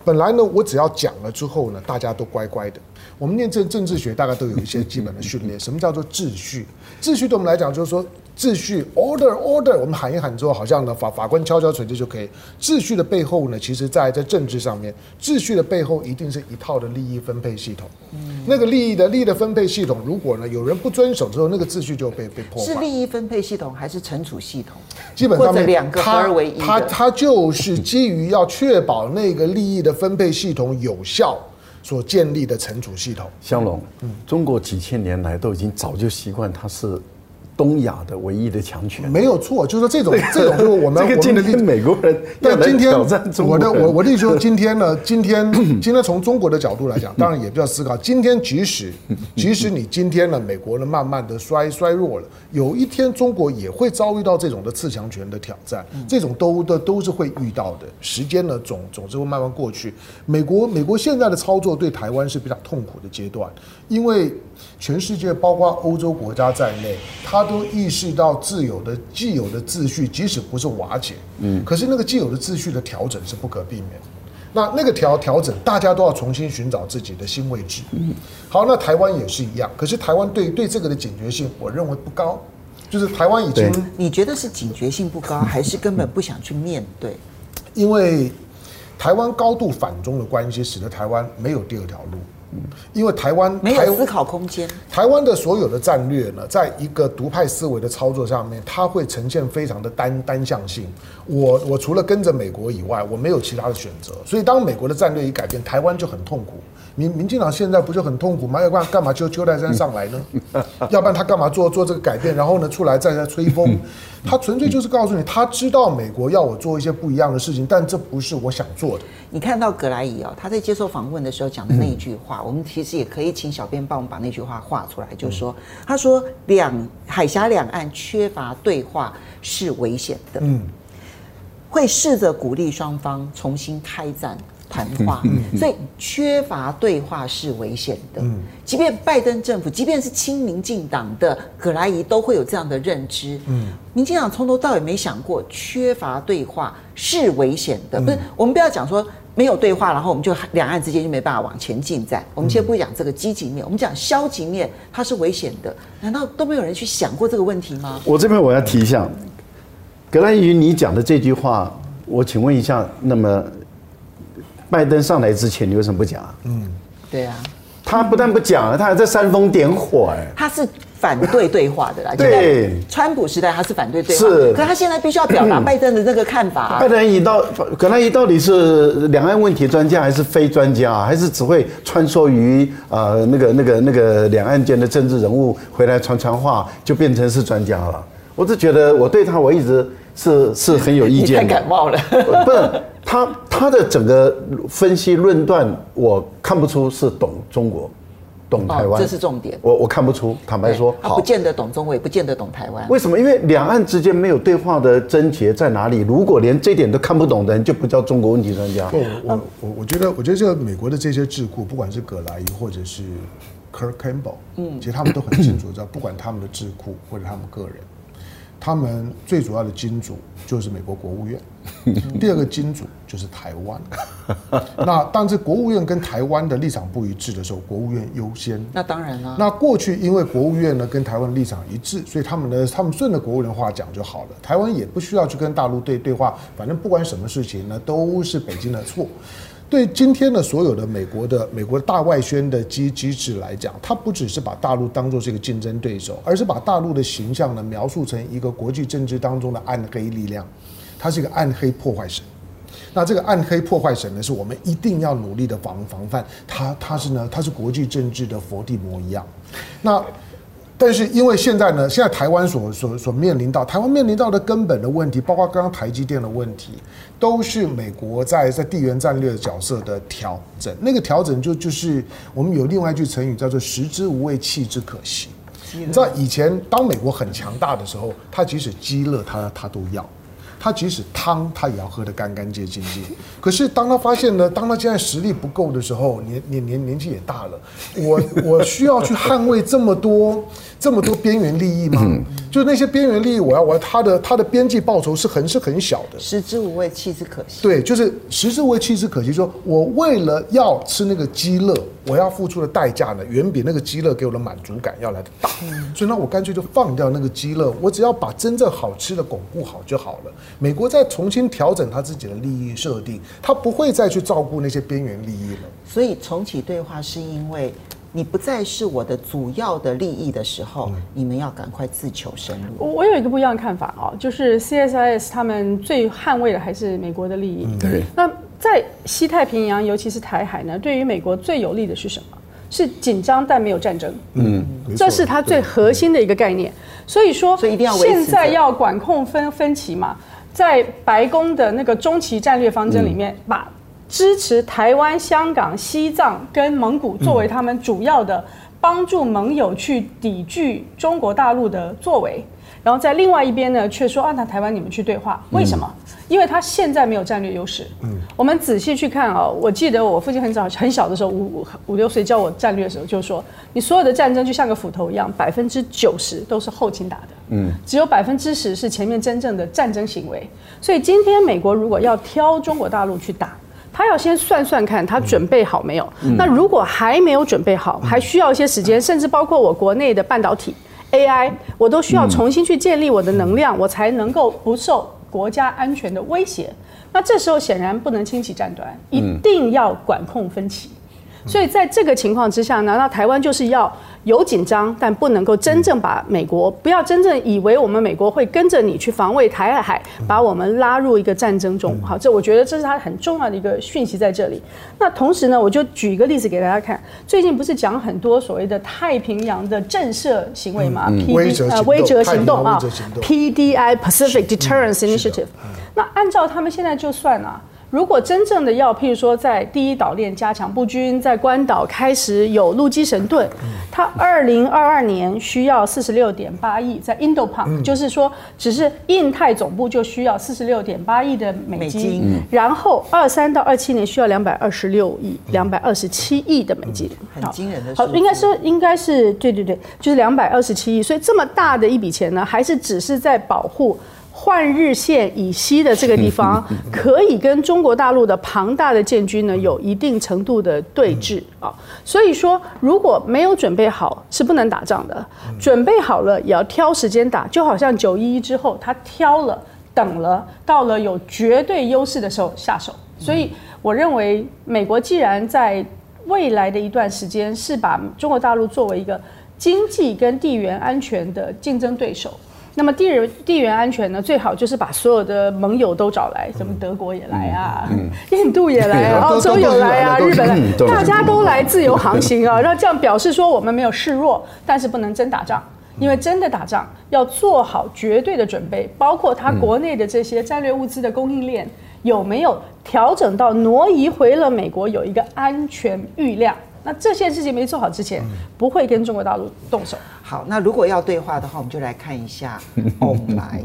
本来呢，我只要讲了之后呢，大家都乖乖的。我们念政政治学，大概都有一些基本的训练。什么叫做秩序？秩序对我们来讲，就是说秩序 （order order）。我们喊一喊之后，好像呢法法官敲敲锤子就可以。秩序的背后呢，其实在在政治上面，秩序的背后一定是一套的利益分配系统。嗯，那个利益的利益的分配系统，如果呢有人不遵守之后，那个秩序就被被破坏。是利益分配系统还是惩处系统？基本上面两个合而为一。它它就是基于要确保那个利益的分配系统有效。所建立的存储系统，香龙，嗯，中国几千年来都已经早就习惯它是。东亚的唯一的强权没有错，就是说这种这种，就是我们这个今天美国人但今天我的我我的意思说，今天呢，今天 今天从中国的角度来讲，当然也不要思考，今天即使即使你今天呢，美国呢慢慢的衰衰弱了，有一天中国也会遭遇到这种的次强权的挑战，这种都的都是会遇到的，时间呢总总是会慢慢过去。美国美国现在的操作对台湾是比较痛苦的阶段，因为全世界包括欧洲国家在内，它。都意识到自有的既有的秩序，即使不是瓦解，嗯，可是那个既有的秩序的调整是不可避免。那那个调调整，大家都要重新寻找自己的新位置。嗯好，那台湾也是一样，可是台湾对对这个的警觉性，我认为不高。就是台湾已经，你觉得是警觉性不高，还是根本不想去面对？因为台湾高度反中的关系，使得台湾没有第二条路。因为台湾没有思考空间。台湾的所有的战略呢，在一个独派思维的操作上面，它会呈现非常的单单向性。我我除了跟着美国以外，我没有其他的选择。所以当美国的战略一改变，台湾就很痛苦。民民进党现在不就很痛苦吗？要不然干嘛就邱泰山上来呢？要不然他干嘛做做这个改变？然后呢，出来再再吹风？他纯粹就是告诉你，他知道美国要我做一些不一样的事情，但这不是我想做的。你看到葛莱仪哦，他在接受访问的时候讲的那一句话，我们其实也可以请小编帮我们把那句话画出来，就是说，他说两海峡两岸缺乏对话是危险的，嗯，会试着鼓励双方重新开战。谈话，所以缺乏对话是危险的。即便拜登政府，即便是亲民进党的葛莱仪，都会有这样的认知。嗯民进党从头到尾没想过缺乏对话是危险的。不是，我们不要讲说没有对话，然后我们就两岸之间就没办法往前进展。我们先不讲这个积极面，我们讲消极面，它是危险的。难道都没有人去想过这个问题吗？我这边我要提一下，葛莱仪，你讲的这句话，我请问一下，那么。拜登上来之前，你为什么不讲啊？嗯，对啊，他不但不讲了，他还在煽风点火哎。他是反对对话的啦。对，川普时代他是反对对话，是。可是他现在必须要表达 拜登的这个看法。拜登一到，葛莱仪到底是两岸问题专家还是非专家啊？还是只会穿梭于呃那个那个那个两岸间的政治人物回来传传话，就变成是专家了？我只觉得我对他我一直是是很有意见的。太感冒了。不是他。他的整个分析论断，我看不出是懂中国，懂台湾，这是重点。我我看不出，坦白说，他不见得懂中国，也不见得懂台湾。为什么？因为两岸之间没有对话的症结在哪里？如果连这点都看不懂的人，就不叫中国问题专家。我我我我觉得，我觉得这个美国的这些智库，不管是葛莱仪或者是 Kirk Campbell，嗯，其实他们都很清楚，知道不管他们的智库或者他们个人。他们最主要的金主就是美国国务院，第二个金主就是台湾。那当这国务院跟台湾的立场不一致的时候，国务院优先。那当然了。那过去因为国务院呢跟台湾立场一致，所以他们呢他们顺着国务院话讲就好了。台湾也不需要去跟大陆对对话，反正不管什么事情呢都是北京的错。对今天的所有的美国的美国大外宣的机机制来讲，它不只是把大陆当做是一个竞争对手，而是把大陆的形象呢描述成一个国际政治当中的暗黑力量，它是一个暗黑破坏神。那这个暗黑破坏神呢，是我们一定要努力的防防范。它它是呢，它是国际政治的佛地魔一样。那。但是因为现在呢，现在台湾所所所面临到台湾面临到的根本的问题，包括刚刚台积电的问题，都是美国在在地缘战略的角色的调整。那个调整就就是我们有另外一句成语叫做“食之无味，弃之可惜”。你知道以前当美国很强大的时候，他即使饥饿他他都要。他即使汤，他也要喝得干干净净。可是当他发现呢，当他现在实力不够的时候，年年年年纪也大了，我我需要去捍卫这么多这么多边缘利益吗？就那些边缘利益，我要我要他的他的边际报酬是很是很小的。食之无味，弃之可惜。对，就是食之无味，弃之可惜。说我为了要吃那个鸡肋，我要付出的代价呢，远比那个鸡肋给我的满足感要来的大。所以呢，我干脆就放掉那个鸡肋，我只要把真正好吃的巩固好就好了。美国在重新调整他自己的利益设定，他不会再去照顾那些边缘利益了。所以重启对话是因为你不再是我的主要的利益的时候，嗯、你们要赶快自求生路。我我有一个不一样的看法啊，就是 CSIS 他们最捍卫的还是美国的利益。嗯、对。那在西太平洋，尤其是台海呢，对于美国最有利的是什么？是紧张但没有战争。嗯，这是它最核心的一个概念。所以说，现在要管控分分歧嘛。在白宫的那个中期战略方针里面，把支持台湾、香港、西藏跟蒙古作为他们主要的帮助盟友去抵御中国大陆的作为。然后在另外一边呢，却说啊，那台湾你们去对话，为什么？因为他现在没有战略优势。嗯，我们仔细去看啊，我记得我父亲很早很小的时候，五五五六岁教我战略的时候，就说你所有的战争就像个斧头一样，百分之九十都是后勤打的，嗯，只有百分之十是前面真正的战争行为。所以今天美国如果要挑中国大陆去打。他要先算算看他准备好没有。那如果还没有准备好，还需要一些时间，甚至包括我国内的半导体、AI，我都需要重新去建立我的能量，我才能够不受国家安全的威胁。那这时候显然不能轻启战端，一定要管控分歧。所以在这个情况之下呢，那台湾就是要有紧张，但不能够真正把美国不要真正以为我们美国会跟着你去防卫台海，把我们拉入一个战争中。好，这我觉得这是他很重要的一个讯息在这里。那同时呢，我就举一个例子给大家看。最近不是讲很多所谓的太平洋的震慑行为嘛？嗯、威慑呃威慑行动啊，PDI Pacific Deterrence Initiative。那按照他们现在就算啊。如果真正的要，譬如说在第一岛链加强布军，在关岛开始有陆基神盾，它二零二二年需要四十六点八亿，在 INDOPAC，就是说只是印太总部就需要四十六点八亿的美金，然后二三到二七年需要两百二十六亿，两百二十七亿的美金，很惊人的。好，应该说应该是对对对，就是两百二十七亿，所以这么大的一笔钱呢，还是只是在保护。换日线以西的这个地方，可以跟中国大陆的庞大的建军呢有一定程度的对峙啊。所以说，如果没有准备好，是不能打仗的；准备好了，也要挑时间打。就好像九一一之后，他挑了、等了，到了有绝对优势的时候下手。所以，我认为美国既然在未来的一段时间是把中国大陆作为一个经济跟地缘安全的竞争对手。那么地缘地缘安全呢，最好就是把所有的盟友都找来，什么德国也来啊，印度也来啊，澳洲也来啊，日本来，大家都来自由航行啊，那这样表示说我们没有示弱，但是不能真打仗，因为真的打仗要做好绝对的准备，包括他国内的这些战略物资的供应链有没有调整到挪移回了美国有一个安全预量。那这些事情没做好之前，不会跟中国大陆动手。好，那如果要对话的话，我们就来看一下 欧莱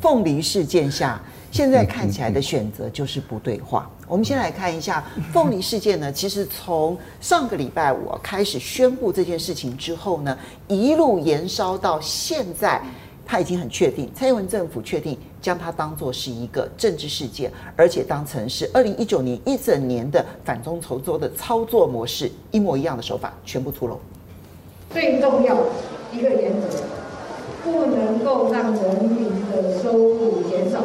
凤梨事件下，现在看起来的选择就是不对话。我们先来看一下凤梨事件呢，其实从上个礼拜五开始宣布这件事情之后呢，一路延烧到现在。他已经很确定，蔡英文政府确定将它当作是一个政治事件，而且当成是二零一九年一整年的反中筹周的操作模式，一模一样的手法全部出笼。最重要一个原则，不能够让人民的收入减少。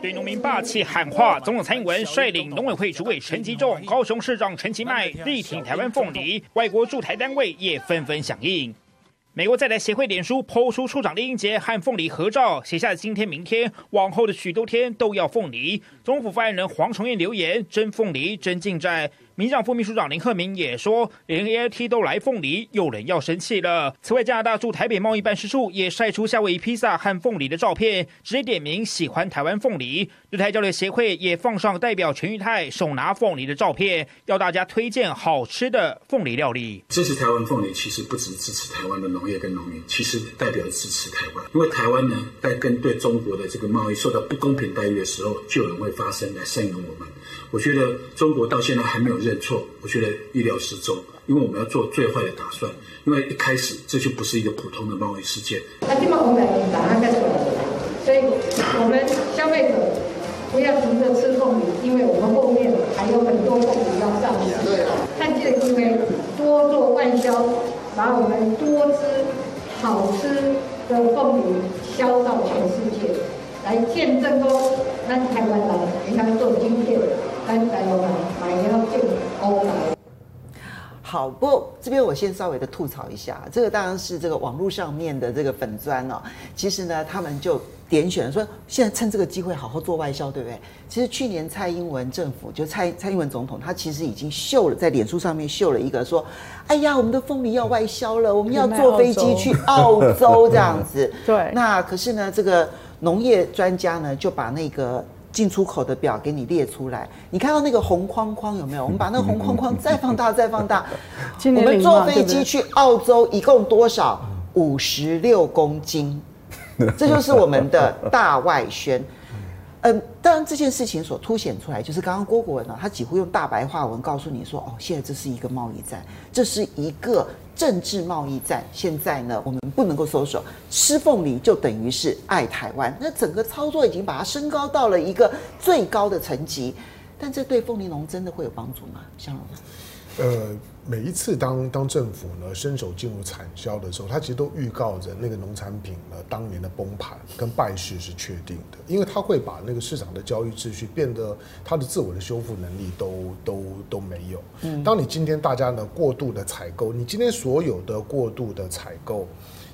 对农民霸气喊话，总统蔡英文率领农委会主委陈吉仲、高雄市长陈其迈力挺台湾凤梨，外国驻台单位也纷纷响应。美国在台协会脸书 PO 出处长酈英杰和凤梨合照，写下今天、明天、往后的许多天都要凤梨。总统府发言人黄重彦留言：真凤梨，真进站。民进党副秘书长林鹤明也说，连 AIT 都来凤梨，有人要生气了。此外，加拿大驻台北贸易办事处也晒出夏威夷披萨和凤梨的照片，直接点名喜欢台湾凤梨。日台交流协会也放上代表全裕泰手拿凤梨的照片，要大家推荐好吃的凤梨料理。支持台湾凤梨，其实不只支持台湾的农业跟农民，其实代表支持台湾。因为台湾呢，在跟对中国的这个贸易受到不公平待遇的时候，就有人会发声来声援我们。我觉得中国到现在还没有认错，我觉得意料之中，因为我们要做最坏的打算，因为一开始这就不是一个普通的贸易事件。那这么我们把它干出来，所以我们消费者不要急着吃凤梨，因为我们后面还有很多凤梨要上市。对啊。看这个机会，多做外销，把我们多汁、好吃的凤梨销到全世界，来见证哦，那台湾人你看做晶片。好，不过这边我先稍微的吐槽一下，这个当然是这个网络上面的这个粉砖哦。其实呢，他们就点选说，现在趁这个机会好好做外销，对不对？其实去年蔡英文政府就蔡蔡英文总统，他其实已经秀了，在脸书上面秀了一个说，哎呀，我们的凤梨要外销了，我们要坐飞机去澳洲这样子。对。那可是呢，这个农业专家呢，就把那个。进出口的表给你列出来，你看到那个红框框有没有？我们把那个红框框再放大，再放大。我们坐飞机去澳洲一共多少？五十六公斤，这就是我们的大外宣。嗯，当然这件事情所凸显出来，就是刚刚郭国文呢，他几乎用大白话文告诉你说：哦，现在这是一个贸易战，这是一个。政治贸易战，现在呢，我们不能够松手。吃凤梨就等于是爱台湾，那整个操作已经把它升高到了一个最高的层级。但这对凤梨农真的会有帮助吗？向荣？呃，每一次当当政府呢伸手进入产销的时候，它其实都预告着那个农产品呢当年的崩盘跟败势是确定的，因为它会把那个市场的交易秩序变得它的自我的修复能力都都都没有。嗯，当你今天大家呢过度的采购，你今天所有的过度的采购，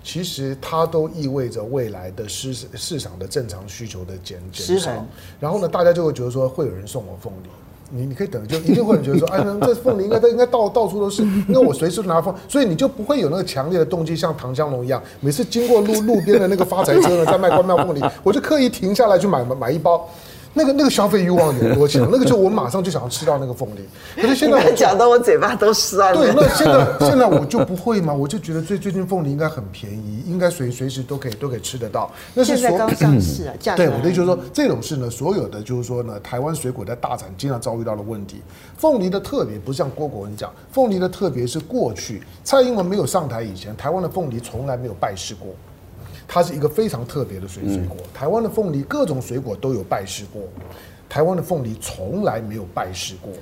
其实它都意味着未来的市市场的正常需求的减减少，然后呢，大家就会觉得说会有人送我凤梨。你你可以等，就一定会觉得说，哎，这凤梨应该都应该到到处都是，因为我随时拿凤，所以你就不会有那个强烈的动机，像唐香龙一样，每次经过路路边的那个发财车呢，在卖关庙凤梨，我就刻意停下来去买买一包。那个那个消费欲望有多强？那个就我马上就想要吃到那个凤梨。可是现在我讲到我嘴巴都酸了。对，那现在现在我就不会嘛，我就觉得最最近凤梨应该很便宜，应该随随时都可以都可以吃得到。那是现在刚上市啊，价格。对，我的意思就是说，这种事呢，所有的就是说呢，台湾水果在大产经常遭遇到的问题。凤梨的特别不像郭国文讲，凤梨的特别是过去蔡英文没有上台以前，台湾的凤梨从来没有败市过。它是一个非常特别的水水果。台湾的凤梨，各种水果都有败市过，台湾的凤梨从来没有败市过，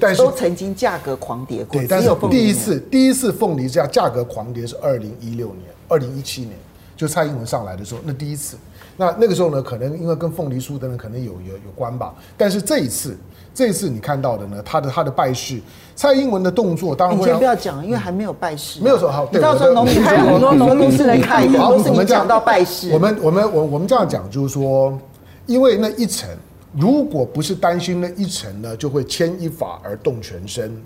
但是都曾经价格狂跌过。对，但是第一次第一次凤梨价价格狂跌是二零一六年、二零一七年，就蔡英文上来的时候，那第一次，那那个时候呢，可能因为跟凤梨酥等等可能有有有关吧。但是这一次，这次你看到的呢，他的他的败势。蔡英文的动作当然会。你先不要讲，因为还没有败市。没有说好，对。到时候农民还有很多农公司来看，好，我们讲到败势。我们我们我我们这样讲就是说，因为那一层，如果不是担心那一层呢，就会牵一发而动全身。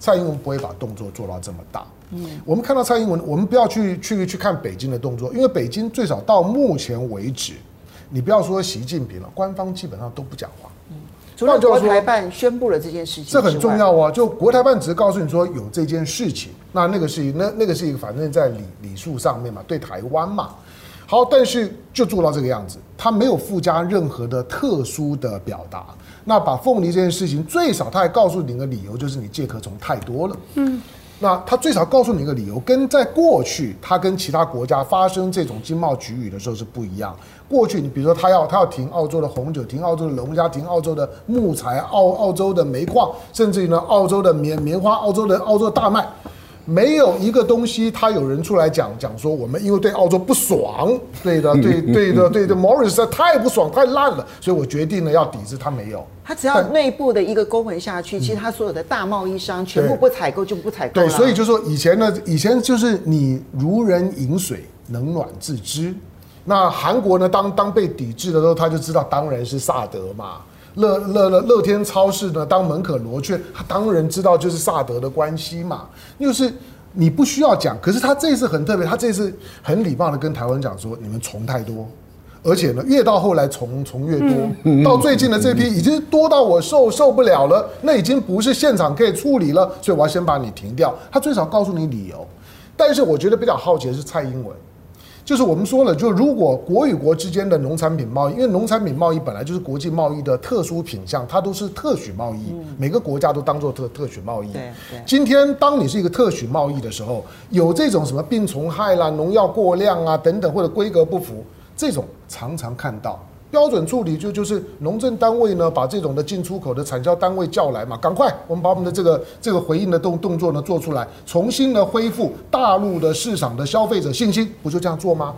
蔡英文不会把动作做到这么大。嗯。我们看到蔡英文，我们不要去去去看北京的动作，因为北京最少到目前为止，你不要说习近平了，官方基本上都不讲话。除了国台办宣布了这件事情，这很重要啊！就国台办只是告诉你说有这件事情，那那个是那那个是一个反正在礼礼数上面嘛，对台湾嘛。好，但是就做到这个样子，他没有附加任何的特殊的表达。那把凤梨这件事情，最少他还告诉你一个理由，就是你借壳虫太多了。嗯。那他最少告诉你一个理由，跟在过去他跟其他国家发生这种经贸局语的时候是不一样。过去你比如说他要他要停澳洲的红酒，停澳洲的龙虾，停澳洲的木材，澳澳洲的煤矿，甚至于呢澳洲的棉棉花，澳洲的澳洲的大麦。没有一个东西，他有人出来讲讲说，我们因为对澳洲不爽，对的，对对的，对的，Morris 实在太不爽，太烂了，所以我决定了要抵制。他没有，他只要内部的一个公文下去，其实他所有的大贸易商全部不采购就不采购。对，所以就说以前呢，以前就是你如人饮水，冷暖自知。那韩国呢，当当被抵制的时候，他就知道当然是萨德嘛。乐乐乐乐天超市呢，当门可罗雀，他当然知道就是萨德的关系嘛。就是你不需要讲，可是他这次很特别，他这次很礼貌的跟台湾讲说，你们虫太多，而且呢，越到后来虫虫越多，到最近的这批已经多到我受受不了了，那已经不是现场可以处理了，所以我要先把你停掉。他最少告诉你理由，但是我觉得比较好奇的是蔡英文。就是我们说了，就如果国与国之间的农产品贸易，因为农产品贸易本来就是国际贸易的特殊品项，它都是特许贸易，每个国家都当做特特许贸易。对对。今天当你是一个特许贸易的时候，有这种什么病虫害啦、农药过量啊等等，或者规格不符，这种常常看到。标准处理就就是农政单位呢，把这种的进出口的产销单位叫来嘛，赶快我们把我们的这个这个回应的动动作呢做出来，重新呢恢复大陆的市场的消费者信心，不就这样做吗？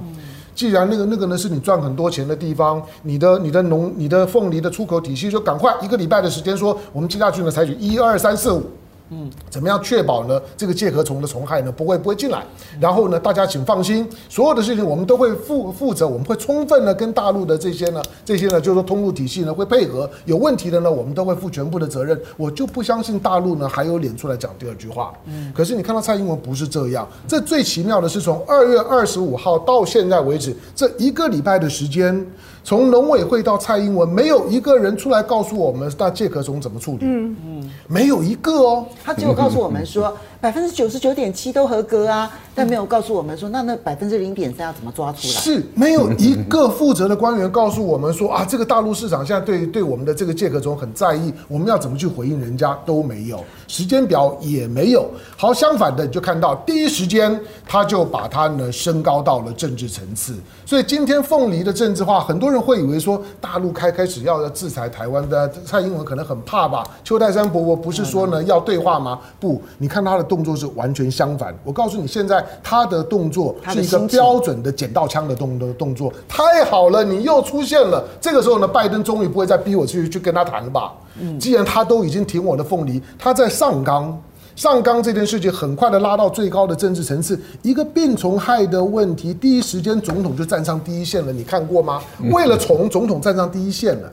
既然那个那个呢是你赚很多钱的地方，你的你的农你的凤梨的出口体系就赶快一个礼拜的时间说，我们接下去呢采取一二三四五。嗯，怎么样确保呢？这个介壳虫的虫害呢不会不会进来？然后呢，大家请放心，所有的事情我们都会负负责，我们会充分的跟大陆的这些呢，这些呢就是说通路体系呢会配合，有问题的呢我们都会负全部的责任。我就不相信大陆呢还有脸出来讲第二句话。嗯，可是你看到蔡英文不是这样，这最奇妙的是从二月二十五号到现在为止这一个礼拜的时间。从农委会到蔡英文，没有一个人出来告诉我们那借壳虫怎么处理。嗯。嗯，没有一个哦，他只有告诉我们说，百分之九十九点七都合格啊，但没有告诉我们说，那那百分之零点三要怎么抓出来？是没有一个负责的官员告诉我们说啊，这个大陆市场现在对对我们的这个借壳虫很在意，我们要怎么去回应人家都没有，时间表也没有。好，相反的，你就看到第一时间他就把它呢升高到了政治层次。所以今天凤梨的政治化，很多人会以为说大陆开开始要要制裁台湾的蔡英文可能很怕吧？邱泰山伯伯不是说呢要对话吗？不，你看他的。动作是完全相反。我告诉你，现在他的动作是一个标准的捡到枪的动的动作，太好了，你又出现了。这个时候呢，拜登终于不会再逼我去去跟他谈了吧？既然他都已经挺我的凤梨，他在上纲上纲这件事情很快的拉到最高的政治层次，一个病虫害的问题，第一时间总统就站上第一线了。你看过吗？为了虫，总统站上第一线了。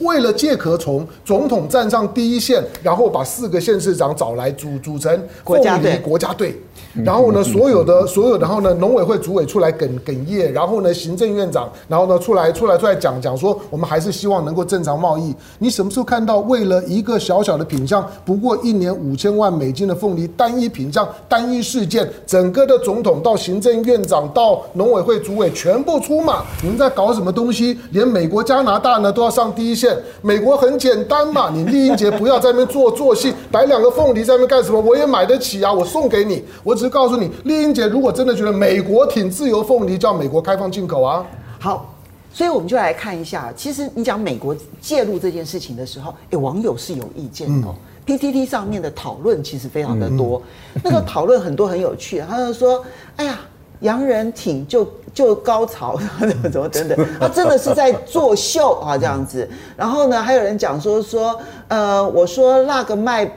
为了借壳虫，总统站上第一线，然后把四个县市长找来组组成凤梨国家队。然后呢，所有的所有，然后呢，农委会主委出来哽哽咽，然后呢，行政院长，然后呢，出来出来出来讲讲说，我们还是希望能够正常贸易。你什么时候看到为了一个小小的品项，不过一年五千万美金的凤梨单一品项单一事件，整个的总统到行政院长到农委会主委全部出马？你们在搞什么东西？连美国加拿大呢都要上第一线。美国很简单嘛，你丽英杰不要在那边做做戏，摆两个凤梨在那边干什么？我也买得起啊，我送给你，我。只是告诉你，丽英姐如果真的觉得美国挺自由凤梨，叫美国开放进口啊。好，所以我们就来看一下，其实你讲美国介入这件事情的时候，哎，网友是有意见的。嗯、PTT 上面的讨论其实非常的多，嗯、那个讨论很多很有趣。他就说：“哎呀，洋人挺就就高潮，怎么等等，他真的是在作秀啊这样子。”然后呢，还有人讲说说，呃，我说那个卖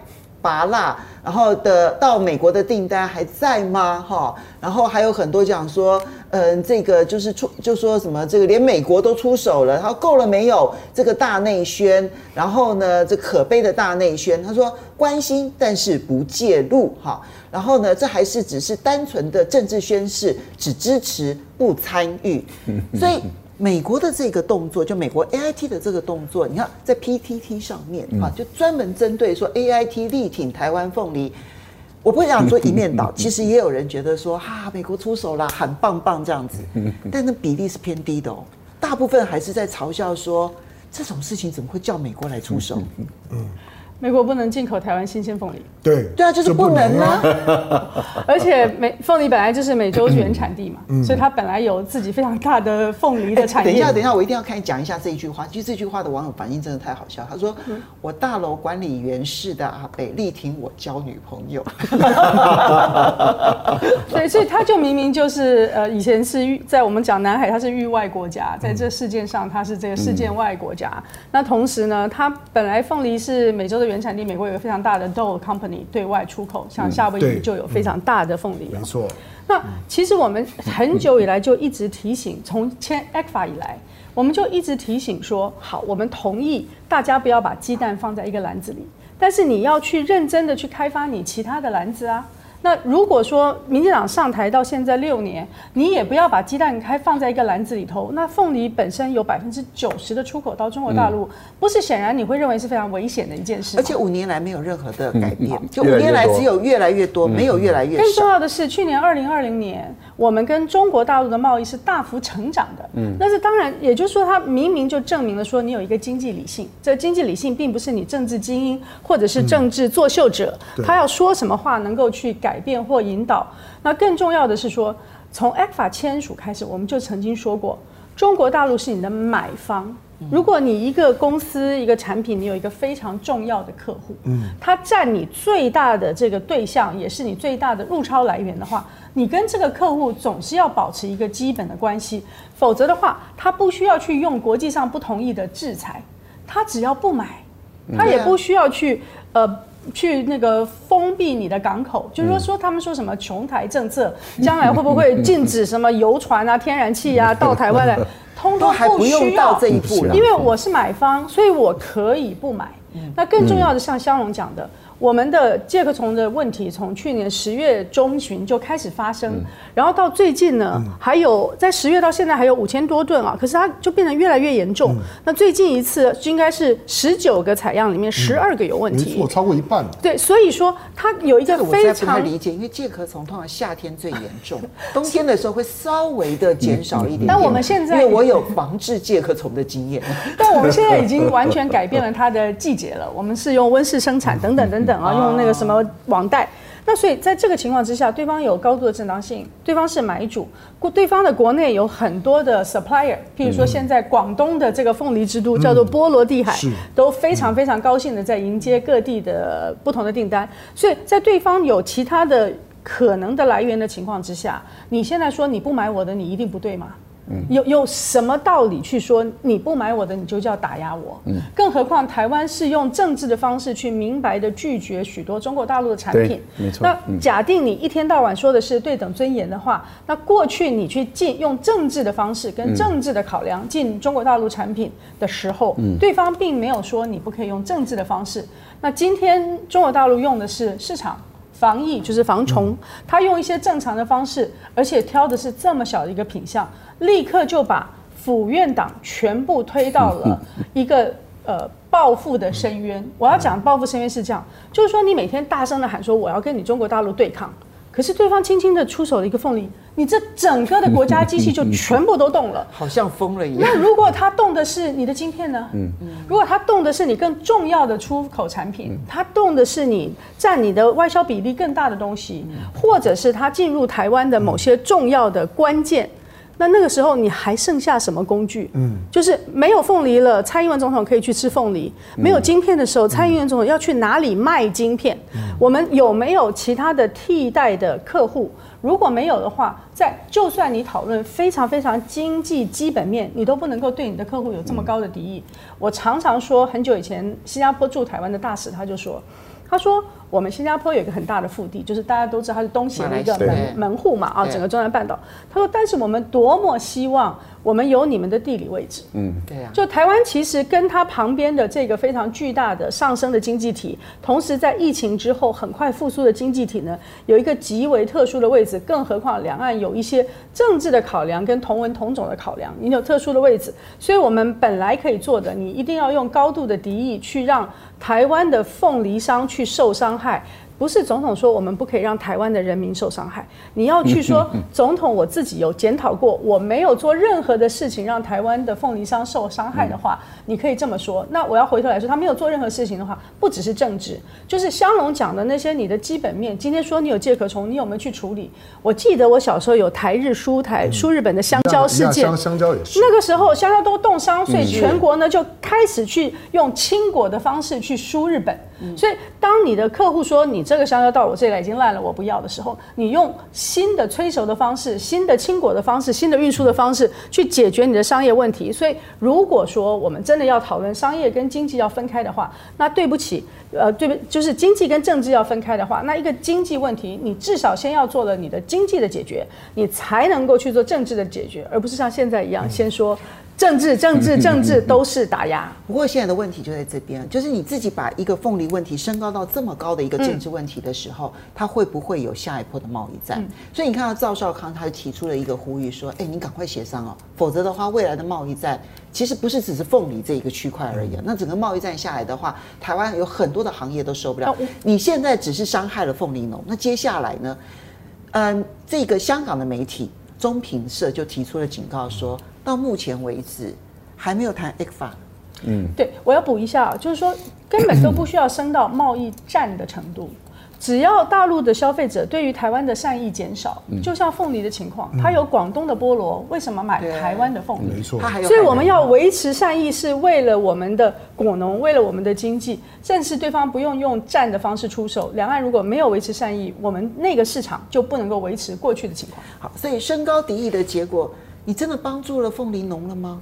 芭乐。然后的到美国的订单还在吗？哈，然后还有很多讲说，嗯，这个就是出就说什么这个连美国都出手了，他说够了没有？这个大内宣，然后呢，这可悲的大内宣，他说关心但是不介入，哈，然后呢，这还是只是单纯的政治宣示，只支持不参与，所以。美国的这个动作，就美国 AIT 的这个动作，你看在 PTT 上面啊，就专门针对说 AIT 力挺台湾凤梨，我不会讲说一面倒，其实也有人觉得说哈，美国出手了，很棒棒这样子，但那比例是偏低的哦，大部分还是在嘲笑说这种事情怎么会叫美国来出手？嗯。美国不能进口台湾新鲜凤梨，对对啊，就是不能啊。而且美凤梨本来就是美洲原产地嘛，嗯、所以它本来有自己非常大的凤梨的产业。等一下，等一下，我一定要看讲一下这一句话。其实这句话的网友反应真的太好笑。他说：“嗯、我大楼管理员室的阿北力挺我交女朋友。”对，所以他就明明就是呃，以前是在我们讲南海，它是域外国家，在这事件上它是这个事件外国家。嗯、那同时呢，他本来凤梨是美洲的原原产地，美国有个非常大的 Dole Company 对外出口，像夏威夷就有非常大的凤梨。没错。那其实我们很久以来就一直提醒，从签 ECFA 以来，我们就一直提醒说，好，我们同意大家不要把鸡蛋放在一个篮子里，但是你要去认真的去开发你其他的篮子啊。那如果说民进党上台到现在六年，你也不要把鸡蛋开放在一个篮子里头。那凤梨本身有百分之九十的出口到中国大陆，不是显然你会认为是非常危险的一件事。而且五年来没有任何的改变，就五年来只有越来越多，没有越来越少。更重要的是，去年二零二零年，我们跟中国大陆的贸易是大幅成长的。嗯，那是当然，也就是说，它明明就证明了说你有一个经济理性。这经济理性并不是你政治精英或者是政治作秀者，他要说什么话能够去改。改变或引导，那更重要的是说，从 ECFA 签署开始，我们就曾经说过，中国大陆是你的买方。如果你一个公司一个产品，你有一个非常重要的客户，嗯，他占你最大的这个对象，也是你最大的入超来源的话，你跟这个客户总是要保持一个基本的关系，否则的话，他不需要去用国际上不同意的制裁，他只要不买，他也不需要去呃。去那个封闭你的港口，就是说说他们说什么琼台政策，将来会不会禁止什么油船啊、天然气啊 到台湾来，通通不需要。这一步，因为我是买方，所以我可以不买。那更重要的，像香龙讲的，我们的介壳虫的问题从去年十月中旬就开始发生，嗯、然后到最近呢，嗯、还有在十月到现在还有五千多吨啊，可是它就变得越来越严重。嗯、那最近一次应该是十九个采样里面十二个有问题，超过一半了。对，所以说它有一个非常不太理解，因为介壳虫通常夏天最严重，冬天的时候会稍微的减少一点，点。但我们现在因为我有防治介壳虫的经验，但我们现在已经完全改变了它的季节了。我们是用温室生产等等等等。啊，用那个什么网贷，那所以在这个情况之下，对方有高度的正当性，对方是买主，对方的国内有很多的 supplier，譬如说现在广东的这个凤梨之都叫做波罗的海，都非常非常高兴的在迎接各地的不同的订单，所以在对方有其他的可能的来源的情况之下，你现在说你不买我的，你一定不对吗？有有什么道理去说你不买我的你就叫打压我？嗯，更何况台湾是用政治的方式去明白的拒绝许多中国大陆的产品。没错。那假定你一天到晚说的是对等尊严的话，那过去你去进用政治的方式跟政治的考量进中国大陆产品的时候，对方并没有说你不可以用政治的方式。那今天中国大陆用的是市场。防疫就是防虫，他用一些正常的方式，而且挑的是这么小的一个品相，立刻就把府院党全部推到了一个呃报复的深渊。我要讲报复深渊是这样，就是说你每天大声的喊说我要跟你中国大陆对抗。可是对方轻轻的出手了一个凤梨，你这整个的国家机器 就全部都动了，好像疯了一样。那如果他动的是你的晶片呢？嗯，如果他动的是你更重要的出口产品，他动的是你占你的外销比例更大的东西，或者是他进入台湾的某些重要的关键。那那个时候你还剩下什么工具？嗯，就是没有凤梨了，蔡英文总统可以去吃凤梨；没有晶片的时候，蔡英文总统要去哪里卖晶片？我们有没有其他的替代的客户？如果没有的话，在就算你讨论非常非常经济基本面，你都不能够对你的客户有这么高的敌意。我常常说，很久以前新加坡驻台湾的大使他就说，他说。我们新加坡有一个很大的腹地，就是大家都知道它是东协的一个门门户嘛啊，整个中南半岛。他说，但是我们多么希望我们有你们的地理位置，嗯，对呀。就台湾其实跟它旁边的这个非常巨大的上升的经济体，同时在疫情之后很快复苏的经济体呢，有一个极为特殊的位置。更何况两岸有一些政治的考量跟同文同种的考量，你有特殊的位置，所以我们本来可以做的，你一定要用高度的敌意去让台湾的凤梨商去受伤害。不是总统说我们不可以让台湾的人民受伤害，你要去说 总统我自己有检讨过，我没有做任何的事情让台湾的凤梨商受伤害的话，你可以这么说。那我要回头来说，他没有做任何事情的话，不只是政治，就是香龙讲的那些你的基本面。今天说你有介壳虫，你有没有去处理？我记得我小时候有台日输台输日本的香蕉事件，香香蕉也是。那个时候香蕉都冻伤，所以全国呢就开始去用轻果的方式去输日本。所以当你的客户说你这个香蕉到我这里来已经烂了，我不要的时候，你用新的催熟的方式、新的轻果的方式、新的运输的方式去解决你的商业问题。所以如果说我们真的要讨论商业跟经济要分开的话，那对不起，呃，对不，就是经济跟政治要分开的话，那一个经济问题，你至少先要做了你的经济的解决，你才能够去做政治的解决，而不是像现在一样先说。政治、政治、政治都是打压。不过现在的问题就在这边，就是你自己把一个凤梨问题升高到这么高的一个政治问题的时候，它会不会有下一波的贸易战？所以你看到赵少康他就提出了一个呼吁，说：“哎，你赶快协商哦，否则的话，未来的贸易战其实不是只是凤梨这一个区块而已。那整个贸易战下来的话，台湾有很多的行业都受不了。你现在只是伤害了凤梨农，那接下来呢？嗯，这个香港的媒体中评社就提出了警告说。”到目前为止，还没有谈 ECFA。嗯，对，我要补一下，就是说根本都不需要升到贸易战的程度，只要大陆的消费者对于台湾的善意减少，就像凤梨的情况，它有广东的菠萝，为什么买台湾的凤梨？没错，所以我们要维持善意，是为了我们的果农，为了我们的经济，甚至对方不用用战的方式出手。两岸如果没有维持善意，我们那个市场就不能够维持过去的情况。好，所以升高敌意的结果。你真的帮助了凤梨农了吗？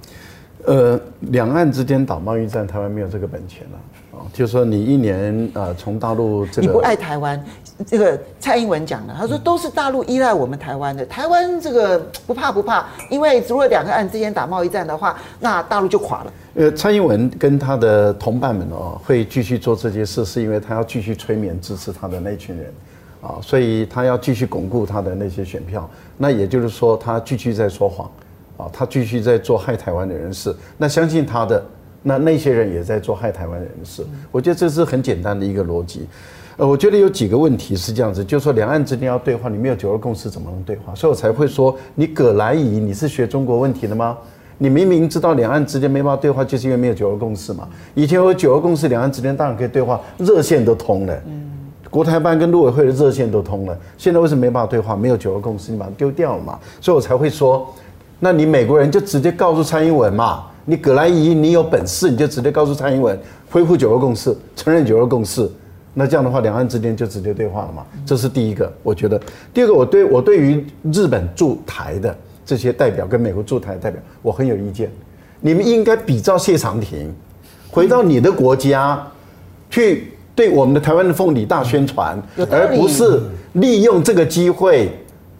呃，两岸之间打贸易战，台湾没有这个本钱了啊。就是说，你一年啊，从大陆这个你不爱台湾，这个蔡英文讲的，他说都是大陆依赖我们台湾的，台湾这个不怕不怕，因为如果两个岸之间打贸易战的话，那大陆就垮了。呃，蔡英文跟他的同伴们哦，会继续做这些事，是因为他要继续催眠支持他的那群人啊，所以他要继续巩固他的那些选票。那也就是说，他继续在说谎。啊，他继续在做害台湾的人事，那相信他的那那些人也在做害台湾的人事。我觉得这是很简单的一个逻辑。呃，我觉得有几个问题是这样子，就是说两岸之间要对话，你没有九二共识怎么能对话？所以我才会说，你葛来仪，你是学中国问题的吗？你明明知道两岸之间没办法对话，就是因为没有九二共识嘛。以前有九二共识，两岸之间当然可以对话，热线都通了，国台办跟陆委会的热线都通了。现在为什么没办法对话？没有九二共识，你把它丢掉了嘛。所以我才会说。那你美国人就直接告诉蔡英文嘛，你葛兰仪，你有本事你就直接告诉蔡英文恢复九二共识，承认九二共识，那这样的话两岸之间就直接对话了嘛。这是第一个，我觉得。第二个，我对我对于日本驻台的这些代表跟美国驻台的代表，我很有意见。你们应该比照谢长廷，回到你的国家去对我们的台湾的凤梨大宣传，而不是利用这个机会。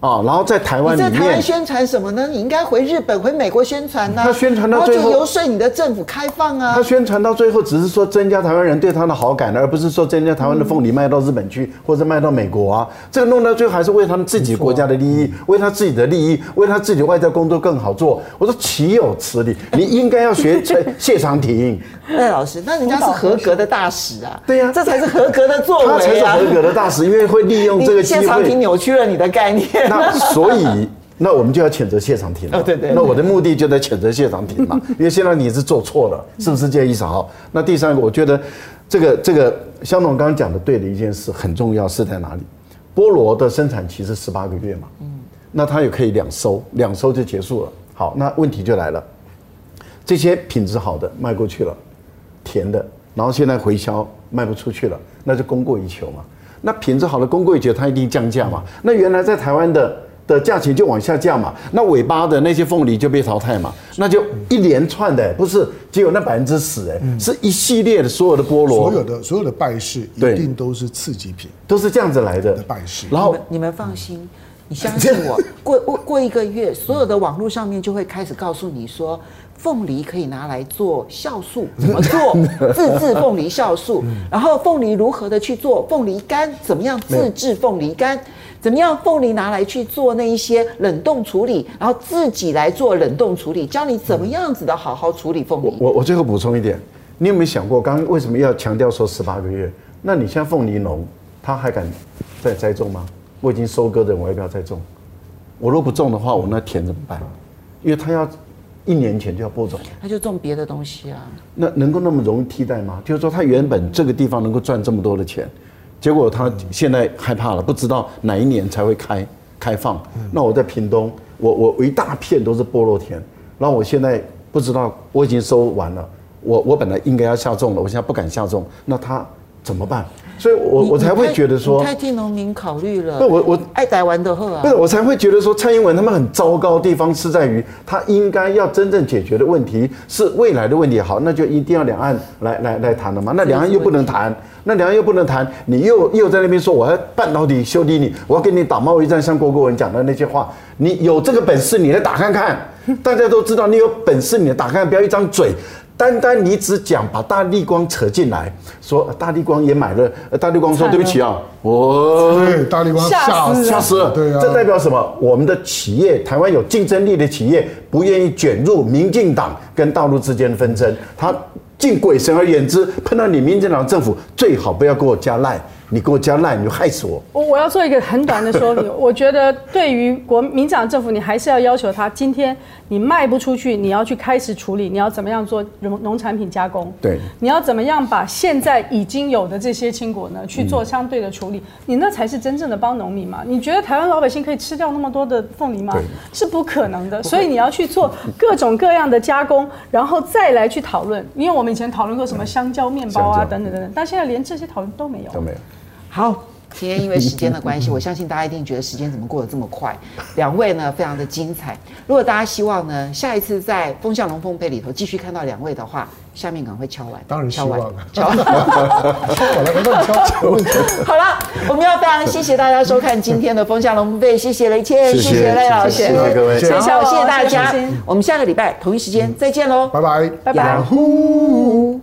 啊，然后在台湾里面，你在台湾宣传什么呢？你应该回日本、回美国宣传呐、啊。他宣传到最后，就游说你的政府开放啊。他宣传到最后，只是说增加台湾人对他的好感，而不是说增加台湾的凤梨卖到日本去，或者卖到美国啊。这个弄到最后，还是为他们自己国家的利益，为他自己的利益，为他自己的外交工作更好做。我说岂有此理！你应该要学谢长廷。赖老师，那人家是合格的大使啊。对呀、啊，这才是合格的作为啊。他才是合格的大使，因为会利用这个机会。谢长廷扭曲了你的概念。那所以，那我们就要谴责谢长廷了。哦，对对。那我的目的就在谴责谢长廷嘛，因为现在你是做错了，是不是这个意思？好，那第三个，我觉得这个这个香总刚刚讲的对的一件事很重要，是在哪里？菠萝的生产期是十八个月嘛，嗯，那它也可以两收，两收就结束了。好，那问题就来了，这些品质好的卖过去了。甜的，然后现在回销卖不出去了，那就供过于求嘛。那品质好的公贵酒，它一定降价嘛。那原来在台湾的的价钱就往下降嘛。那尾巴的那些凤梨就被淘汰嘛。那就一连串的，不是只有那百分之十哎，是一系列的所有的菠萝，所有的所有的败事一定都是次级品，都是这样子来的败事。然后你们放心，你相信我，过过过一个月，所有的网络上面就会开始告诉你说。凤梨可以拿来做酵素，怎么做？自制凤梨酵素。然后凤梨如何的去做凤梨干？怎么样自制凤梨干？怎么样凤梨拿来去做那一些冷冻处理？然后自己来做冷冻处理，教你怎么样子的好好处理凤梨。我我最后补充一点，你有没有想过，刚刚为什么要强调说十八个月？那你像凤梨农，他还敢再栽种吗？我已经收割的，我要不要再种？我若不种的话，我那田怎么办？因为他要。一年前就要播种，他就种别的东西啊。那能够那么容易替代吗？就是说，他原本这个地方能够赚这么多的钱，结果他现在害怕了，不知道哪一年才会开开放。那我在屏东，我我我一大片都是菠萝田，然后我现在不知道，我已经收完了，我我本来应该要下种了，我现在不敢下种，那他怎么办？所以我我才会觉得说，太替农民考虑了。不，我我爱台湾的货啊。不是，我才会觉得说，蔡英文他们很糟糕的地方是在于，他应该要真正解决的问题是未来的问题。好，那就一定要两岸来来来谈了嘛。那两岸又不能谈，那两岸又不能谈，你又又在那边说我要半导体修理你，我要跟你打贸易战，像郭国文讲的那些话，你有这个本事你来打看看。大家都知道你有本事你来打看看，不要一张嘴。单单你只讲把大力光扯进来，说大力光也买了，大力光说对不起啊，我对大力光吓死吓死了，对啊，这代表什么？我们的企业，台湾有竞争力的企业，不愿意卷入民进党跟大陆之间的纷争，他敬鬼神而远之，碰到你民进党政府，最好不要给我加赖。你给我加赖，你就害死我。我我要做一个很短的说明。我觉得对于国民党政府，你还是要要求他，今天你卖不出去，你要去开始处理，你要怎么样做农农产品加工？对，你要怎么样把现在已经有的这些青果呢去做相对的处理？你那才是真正的帮农民嘛？你觉得台湾老百姓可以吃掉那么多的凤梨吗？是不可能的。所以你要去做各种各样的加工，然后再来去讨论。因为我们以前讨论过什么香蕉面包啊等等等等，但现在连这些讨论都没有。都没有。好，今天因为时间的关系，我相信大家一定觉得时间怎么过得这么快。两位呢，非常的精彩。如果大家希望呢，下一次在风向龙凤配里头继续看到两位的话，下面赶快敲完。当然。敲完。敲完了，敲敲。好了，我们要非常谢谢大家收看今天的风向龙凤配，谢谢雷谦，谢谢赖老师，谢谢各位，谢谢谢谢大家。我们下个礼拜同一时间再见喽，拜拜，拜拜。